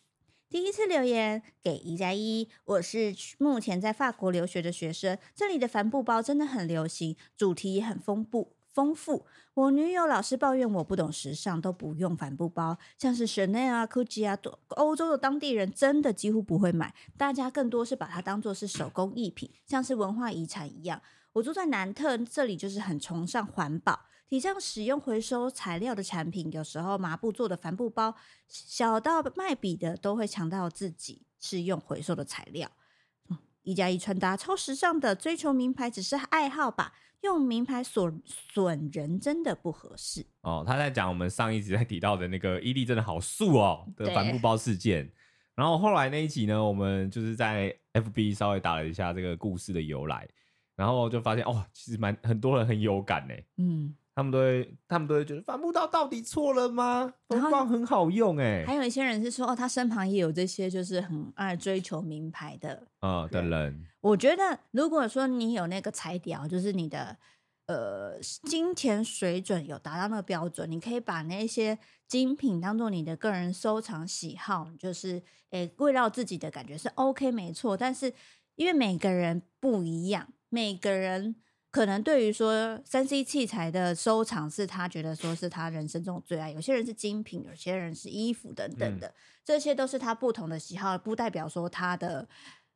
第一次留言给一加一，我是目前在法国留学的学生，这里的帆布包真的很流行，主题也很丰富。丰富。我女友老是抱怨我不懂时尚，都不用帆布包，像是 Chanel 啊、Gucci 啊，欧洲的当地人真的几乎不会买，大家更多是把它当做是手工艺品，像是文化遗产一样。我住在南特，这里就是很崇尚环保，提倡使用回收材料的产品。有时候麻布做的帆布包，小到卖笔的都会强调自己是用回收的材料。一加一穿搭超时尚的，追求名牌只是爱好吧。用名牌损损人真的不合适哦。他在讲我们上一集在提到的那个伊利真的好素哦的帆布包事件，然后后来那一集呢，我们就是在 FB 稍微打了一下这个故事的由来，然后就发现哦，其实蛮很多人很有感呢。嗯。他们都会，他们都会觉得帆布包到底错了吗？帆布包很好用哎、欸。还有一些人是说，哦，他身旁也有这些，就是很爱追求名牌的啊、哦、的人。我觉得，如果说你有那个才调，就是你的呃金钱水准有达到那个标准，你可以把那些精品当做你的个人收藏喜好，就是诶围绕自己的感觉是 OK 没错。但是因为每个人不一样，每个人。可能对于说三 C 器材的收藏是他觉得说是他人生中最爱，有些人是精品，有些人是衣服等等的，嗯、这些都是他不同的喜好，不代表说他的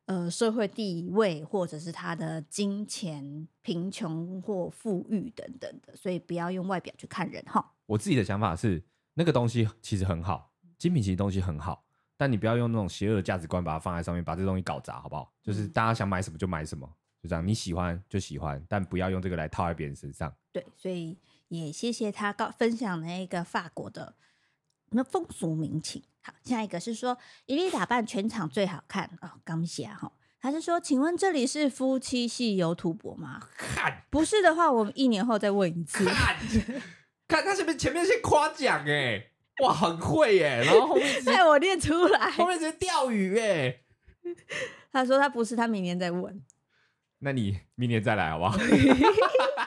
呃社会地位或者是他的金钱贫穷或富裕等等的，所以不要用外表去看人哈。我自己的想法是，那个东西其实很好，精品其实东西很好，但你不要用那种邪恶的价值观把它放在上面，把这东西搞砸，好不好？就是大家想买什么就买什么。就这样，你喜欢就喜欢，但不要用这个来套在别人身上。对，所以也谢谢他告分享那个法国的那风俗民情。好，下一个是说一律打扮全场最好看哦，刚写哈，他是说，请问这里是夫妻系有土博吗？看，不是的话，我们一年后再问一次。看，看他是不是前面先夸奖哎，哇，很会耶，然后后面带 我念出来，后面直接钓鱼哎。他说他不是，他明年再问。那你明年再来好不好？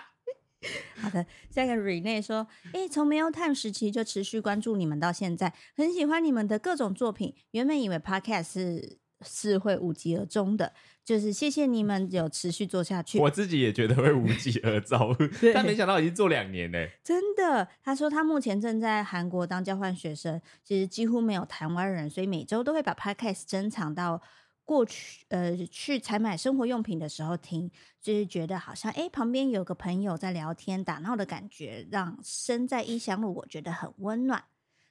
好的，下一个 Rene 说：“诶，从没有 time 时期就持续关注你们到现在，很喜欢你们的各种作品。原本以为 Podcast 是是会无疾而终的，就是谢谢你们有持续做下去。我自己也觉得会无疾而终，但没想到已经做两年嘞。真的，他说他目前正在韩国当交换学生，其实几乎没有台湾人，所以每周都会把 Podcast 珍藏到。”过去呃，去采买生活用品的时候听，就是觉得好像哎，旁边有个朋友在聊天打闹的感觉，让身在异乡路我觉得很温暖。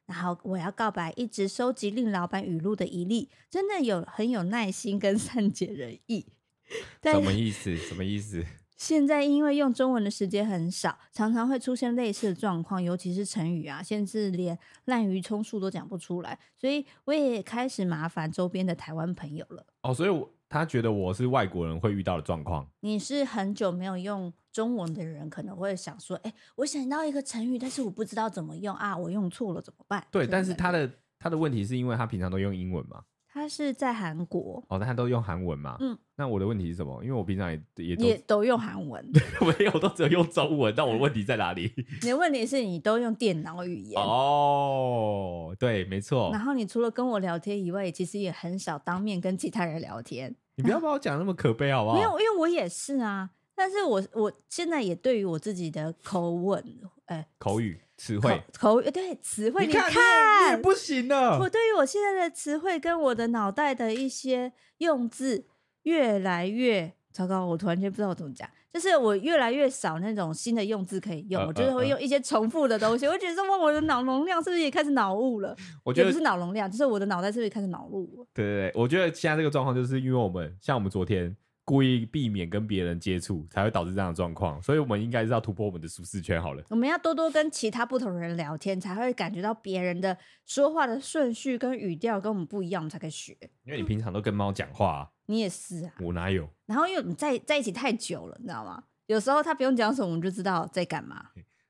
然后我要告白，一直收集令老板语录的一例，真的有很有耐心跟善解人意。什么意思？什么意思？现在因为用中文的时间很少，常常会出现类似的状况，尤其是成语啊，甚至连滥竽充数都讲不出来，所以我也开始麻烦周边的台湾朋友了。哦，所以我他觉得我是外国人会遇到的状况。你是很久没有用中文的人，可能会想说，哎，我想到一个成语，但是我不知道怎么用啊，我用错了怎么办？对，但是他的他的问题是因为他平常都用英文嘛。他是在韩国哦，他都用韩文嘛？嗯，那我的问题是什么？因为我平常也也都，也都用韩文，没有，我都只有用中文。但我的问题在哪里？你的问题是你都用电脑语言哦，对，没错。然后你除了跟我聊天以外，其实也很少当面跟其他人聊天。你不要把我讲那么可悲好不好？没有，因为我也是啊。但是我我现在也对于我自己的口吻，哎，口语。词汇口语对词汇，你看，不行了。我对于我现在的词汇跟我的脑袋的一些用字越来越糟糕，我突然间不知道我怎么讲，就是我越来越少那种新的用字可以用，呃、我就是会用一些重复的东西。我觉得说，哇，我的脑容量是不是也开始脑雾了？我觉得不是脑容量，就是我的脑袋是不是也开始脑雾了？对对对，我觉得现在这个状况就是因为我们像我们昨天。故意避免跟别人接触，才会导致这样的状况。所以，我们应该是要突破我们的舒适圈好了。我们要多多跟其他不同的人聊天，才会感觉到别人的说话的顺序跟语调跟我们不一样，我们才可以学。因为你平常都跟猫讲话啊，你也是啊，我哪有？然后因为我们在在一起太久了，你知道吗？有时候他不用讲什么，我们就知道在干嘛。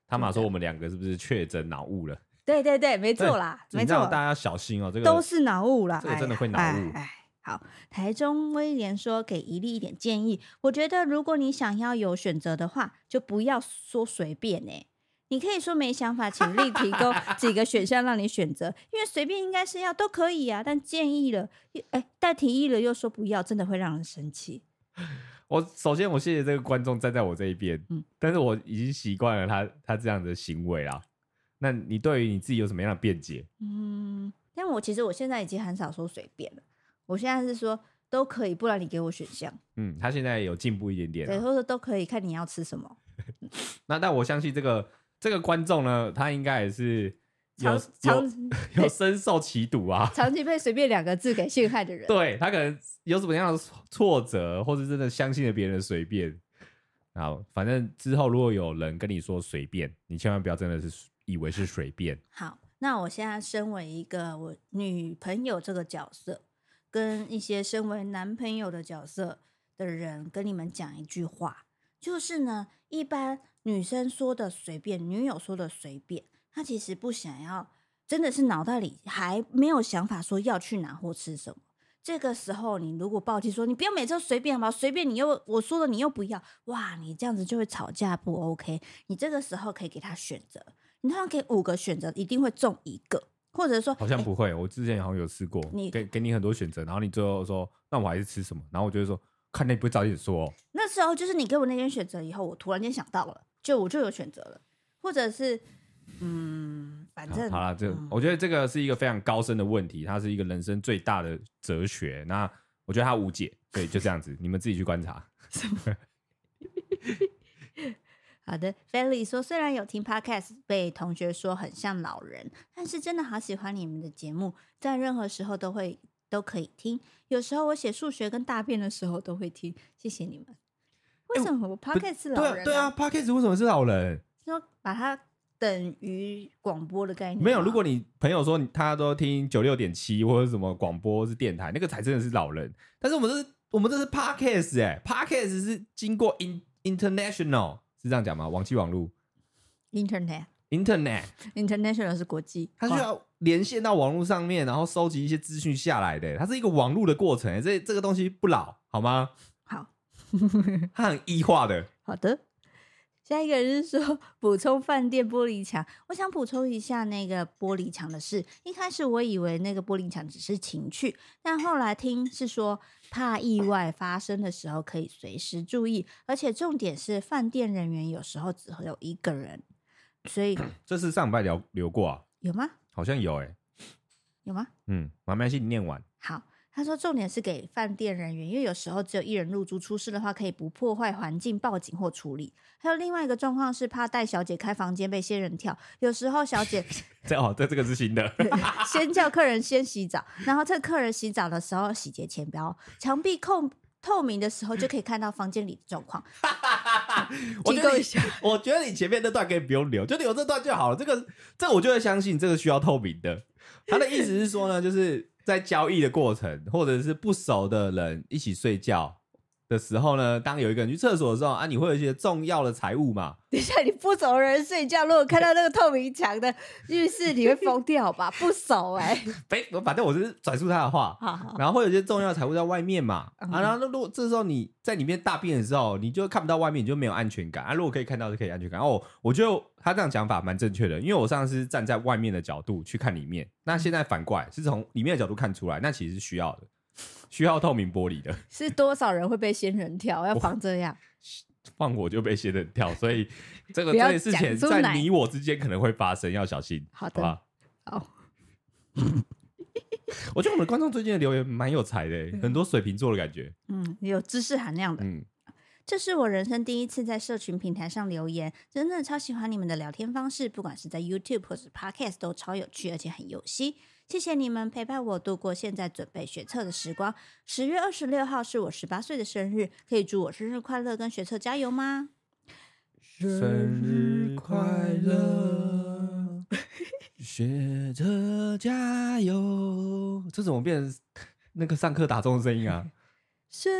他妈说我们两个是不是确诊脑雾了？对对对，没错啦，没错，大家要小心哦，这个都是脑雾啦，这个真的会脑雾。好，台中威廉说，给一例一点建议。我觉得如果你想要有选择的话，就不要说随便呢。你可以说没想法，请力提供 几个选项让你选择。因为随便应该是要都可以啊，但建议了，哎，但提议了又说不要，真的会让人生气。我首先我谢谢这个观众站在我这一边，嗯，但是我已经习惯了他他这样的行为啦。那你对于你自己有什么样的辩解？嗯，但我其实我现在已经很少说随便了。我现在是说都可以，不然你给我选项。嗯，他现在有进步一点点，对，或者都可以，看你要吃什么。那但我相信这个这个观众呢，他应该也是有有 有深受其毒啊，长期被随便两个字给陷害的人。对，他可能有什么样的挫折，或者真的相信了别人的随便。好，反正之后如果有人跟你说随便，你千万不要真的是以为是随便。好，那我现在身为一个我女朋友这个角色。跟一些身为男朋友的角色的人跟你们讲一句话，就是呢，一般女生说的随便，女友说的随便，她其实不想要，真的是脑袋里还没有想法说要去哪或吃什么。这个时候，你如果暴气说你不要每次都随便好吗？随便你又我说的你又不要，哇，你这样子就会吵架不 OK。你这个时候可以给他选择，你通常给五个选择，一定会中一个。或者说，好像不会。欸、我之前好像有试过，你给给你很多选择，然后你最后说，那我还是吃什么？然后我就会说，看你不会早点说哦。那时候就是你给我那些选择以后，我突然间想到了，就我就有选择了。或者是，嗯，反正好了，这、嗯、我觉得这个是一个非常高深的问题，它是一个人生最大的哲学。那我觉得它无解，对，就这样子，你们自己去观察。好的，Felly 说，虽然有听 Podcast，被同学说很像老人，但是真的好喜欢你们的节目，在任何时候都会都可以听。有时候我写数学跟大便的时候都会听，谢谢你们。为什么我 Podcast 是老人、啊？对啊，对啊，Podcast 为什么是老人？说把它等于广播的概念。没有，如果你朋友说他都听九六点七或者什么广播是电台，那个才真的是老人。但是我们这是我们这是 Podcast 哎、欸、，Podcast 是经过 in international。是这样讲吗？网际网路，Internet，Internet，International 是国际，它需要连线到网络上面，然后收集一些资讯下来的，它是一个网络的过程。这这个东西不老，好吗？好，它很异化的。好的。下一个人是说 补充饭店玻璃墙，我想补充一下那个玻璃墙的事。一开始我以为那个玻璃墙只是情趣，但后来听是说怕意外发生的时候可以随时注意，而且重点是饭店人员有时候只会有一个人，所以 这是上礼拜聊聊过啊？有吗？好像有诶、欸，有吗？嗯，慢慢先念完。好。他说：“重点是给饭店人员，因为有时候只有一人入住，出事的话可以不破坏环境，报警或处理。还有另外一个状况是，怕带小姐开房间被仙人跳。有时候小姐 这哦，这这个是新的，先叫客人先洗澡，然后这客人洗澡的时候洗洁前标，墙壁透透明的时候就可以看到房间里的状况。我觉得你，我觉得你前面那段可以不用留，就留这段就好了。这个，这个我就会相信这个需要透明的。他的意思是说呢，就是。”在交易的过程，或者是不熟的人一起睡觉的时候呢，当有一个人去厕所的时候啊，你会有一些重要的财物嘛？等一下，你不熟的人睡觉，如果看到那个透明墙的浴室，你会疯掉吧？不熟 哎、欸，我反正我是转述他的话，好好然后会有一些重要的财物在外面嘛，嗯、啊，然后那如果这时候你在里面大便的时候，你就看不到外面，你就没有安全感啊。如果可以看到，就可以安全感。哦，我觉得他这样讲法蛮正确的，因为我上次是站在外面的角度去看里面，那现在反过来是从里面的角度看出来，那其实是需要的，需要透明玻璃的。是多少人会被仙人跳？要防这样。放火就被仙人跳，所以 这个这件事情在你我之间可能会发生，要小心。好的，好，好。我觉得我们的观众最近的留言蛮有才的，很多水瓶座的感觉。嗯，有知识含量的。嗯，这是我人生第一次在社群平台上留言，真的超喜欢你们的聊天方式，不管是在 YouTube 或是 Podcast 都超有趣，而且很有心。谢谢你们陪伴我度过现在准备学测的时光。十月二十六号是我十八岁的生日，可以祝我生日快乐，跟学测加油吗？生日快乐，学测加油。这怎么变成那个上课打钟的声音啊？生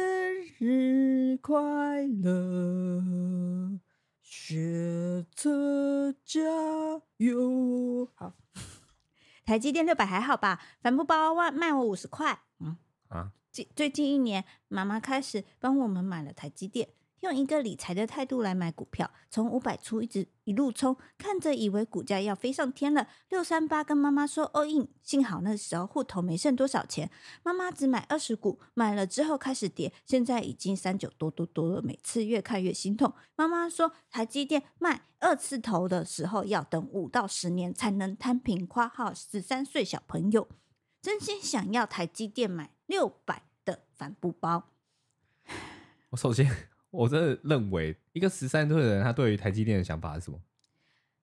日快乐，学测加油。好。台积电六百还好吧？帆布包卖卖我五十块。嗯啊，最最近一年，妈妈开始帮我们买了台积电，用一个理财的态度来买股票，从五百出一直一路冲，看着以为股价要飞上天了。六三八跟妈妈说 all in，幸好那时候户头没剩多少钱，妈妈只买二十股，买了之后开始跌，现在已经三九多多多了，每次越看越心痛。妈妈说台积电卖。二次头的时候要等五到十年才能摊平。括号十三岁小朋友真心想要台积电买六百的帆布包。我首先，我真的认为一个十三岁的人，他对于台积电的想法是什么？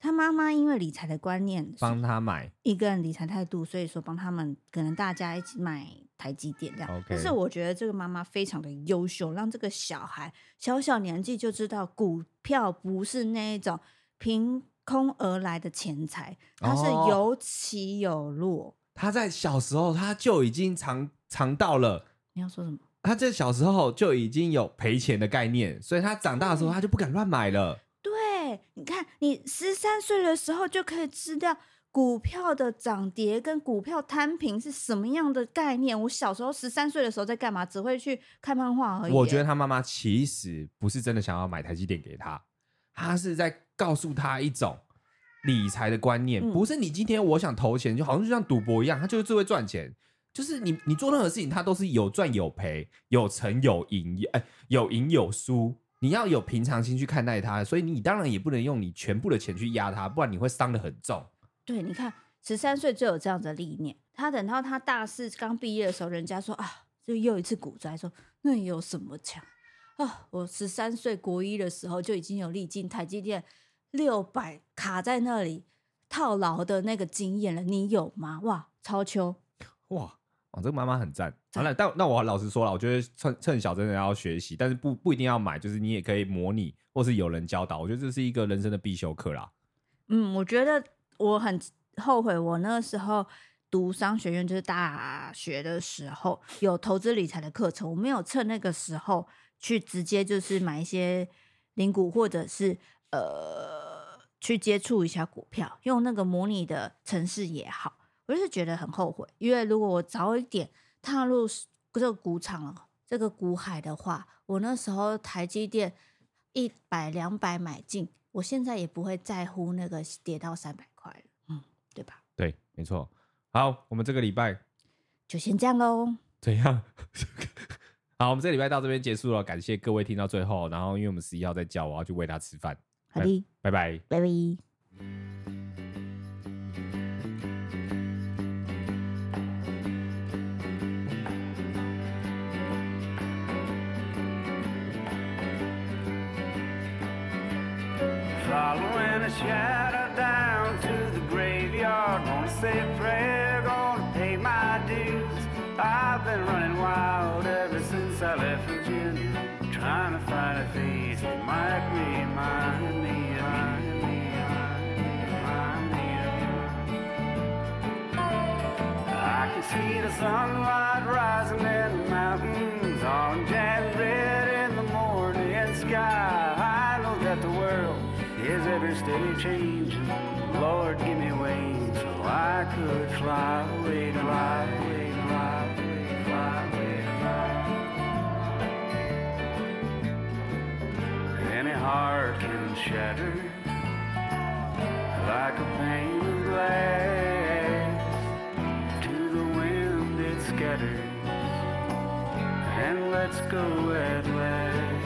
他妈妈因为理财的观念，帮他买一个人理财态度，所以说帮他们可能大家一起买台积电这样。Okay. 但是我觉得这个妈妈非常的优秀，让这个小孩小小年纪就知道股票不是那一种凭空而来的钱财，它是有起有落。哦、他在小时候他就已经尝尝到了。你要说什么？他在小时候就已经有赔钱的概念，所以他长大的时候他就不敢乱买了。对你看，你十三岁的时候就可以知道股票的涨跌跟股票摊平是什么样的概念。我小时候十三岁的时候在干嘛？只会去看漫画而已。我觉得他妈妈其实不是真的想要买台积电给他，他是在告诉他一种理财的观念，不是你今天我想投钱，就好像就像赌博一样，他就是最会赚钱。就是你你做任何事情，它都是有赚有赔，有成有赢，哎，有赢有输。你要有平常心去看待它，所以你当然也不能用你全部的钱去压它，不然你会伤得很重。对，你看十三岁就有这样的理念，他等到他大四刚毕业的时候，人家说啊，就又一次股灾，说那有什么强啊？我十三岁国一的时候就已经有历经台积电六百卡在那里套牢的那个经验了，你有吗？哇，超秋哇！哦，这个妈妈很赞。好了，但那我老实说了，我觉得趁趁小真的要学习，但是不不一定要买，就是你也可以模拟，或是有人教导。我觉得这是一个人生的必修课啦。嗯，我觉得我很后悔，我那个时候读商学院，就是大学的时候有投资理财的课程，我没有趁那个时候去直接就是买一些零股，或者是呃去接触一下股票，用那个模拟的城市也好。我就是觉得很后悔，因为如果我早一点踏入这个股场、这个股海的话，我那时候台积电一百两百买进，我现在也不会在乎那个跌到三百块了，嗯，对吧？对，没错。好，我们这个礼拜就先这样喽。怎样？好，我们这个礼拜到这边结束了，感谢各位听到最后。然后，因为我们十一号在叫，我要去喂他吃饭。好的，拜拜，拜拜。Following a shadow down to the graveyard. Gonna say a prayer, gonna pay my dues. I've been running wild ever since I left Virginia. Trying to find a face that might remind me of mine. I can see the sunlight rising in steady changing. Lord, give me wings so I could fly away, fly away, fly away, fly away, fly away. Any heart can shatter like a pane of glass. To the wind it scatters, and let's go at last.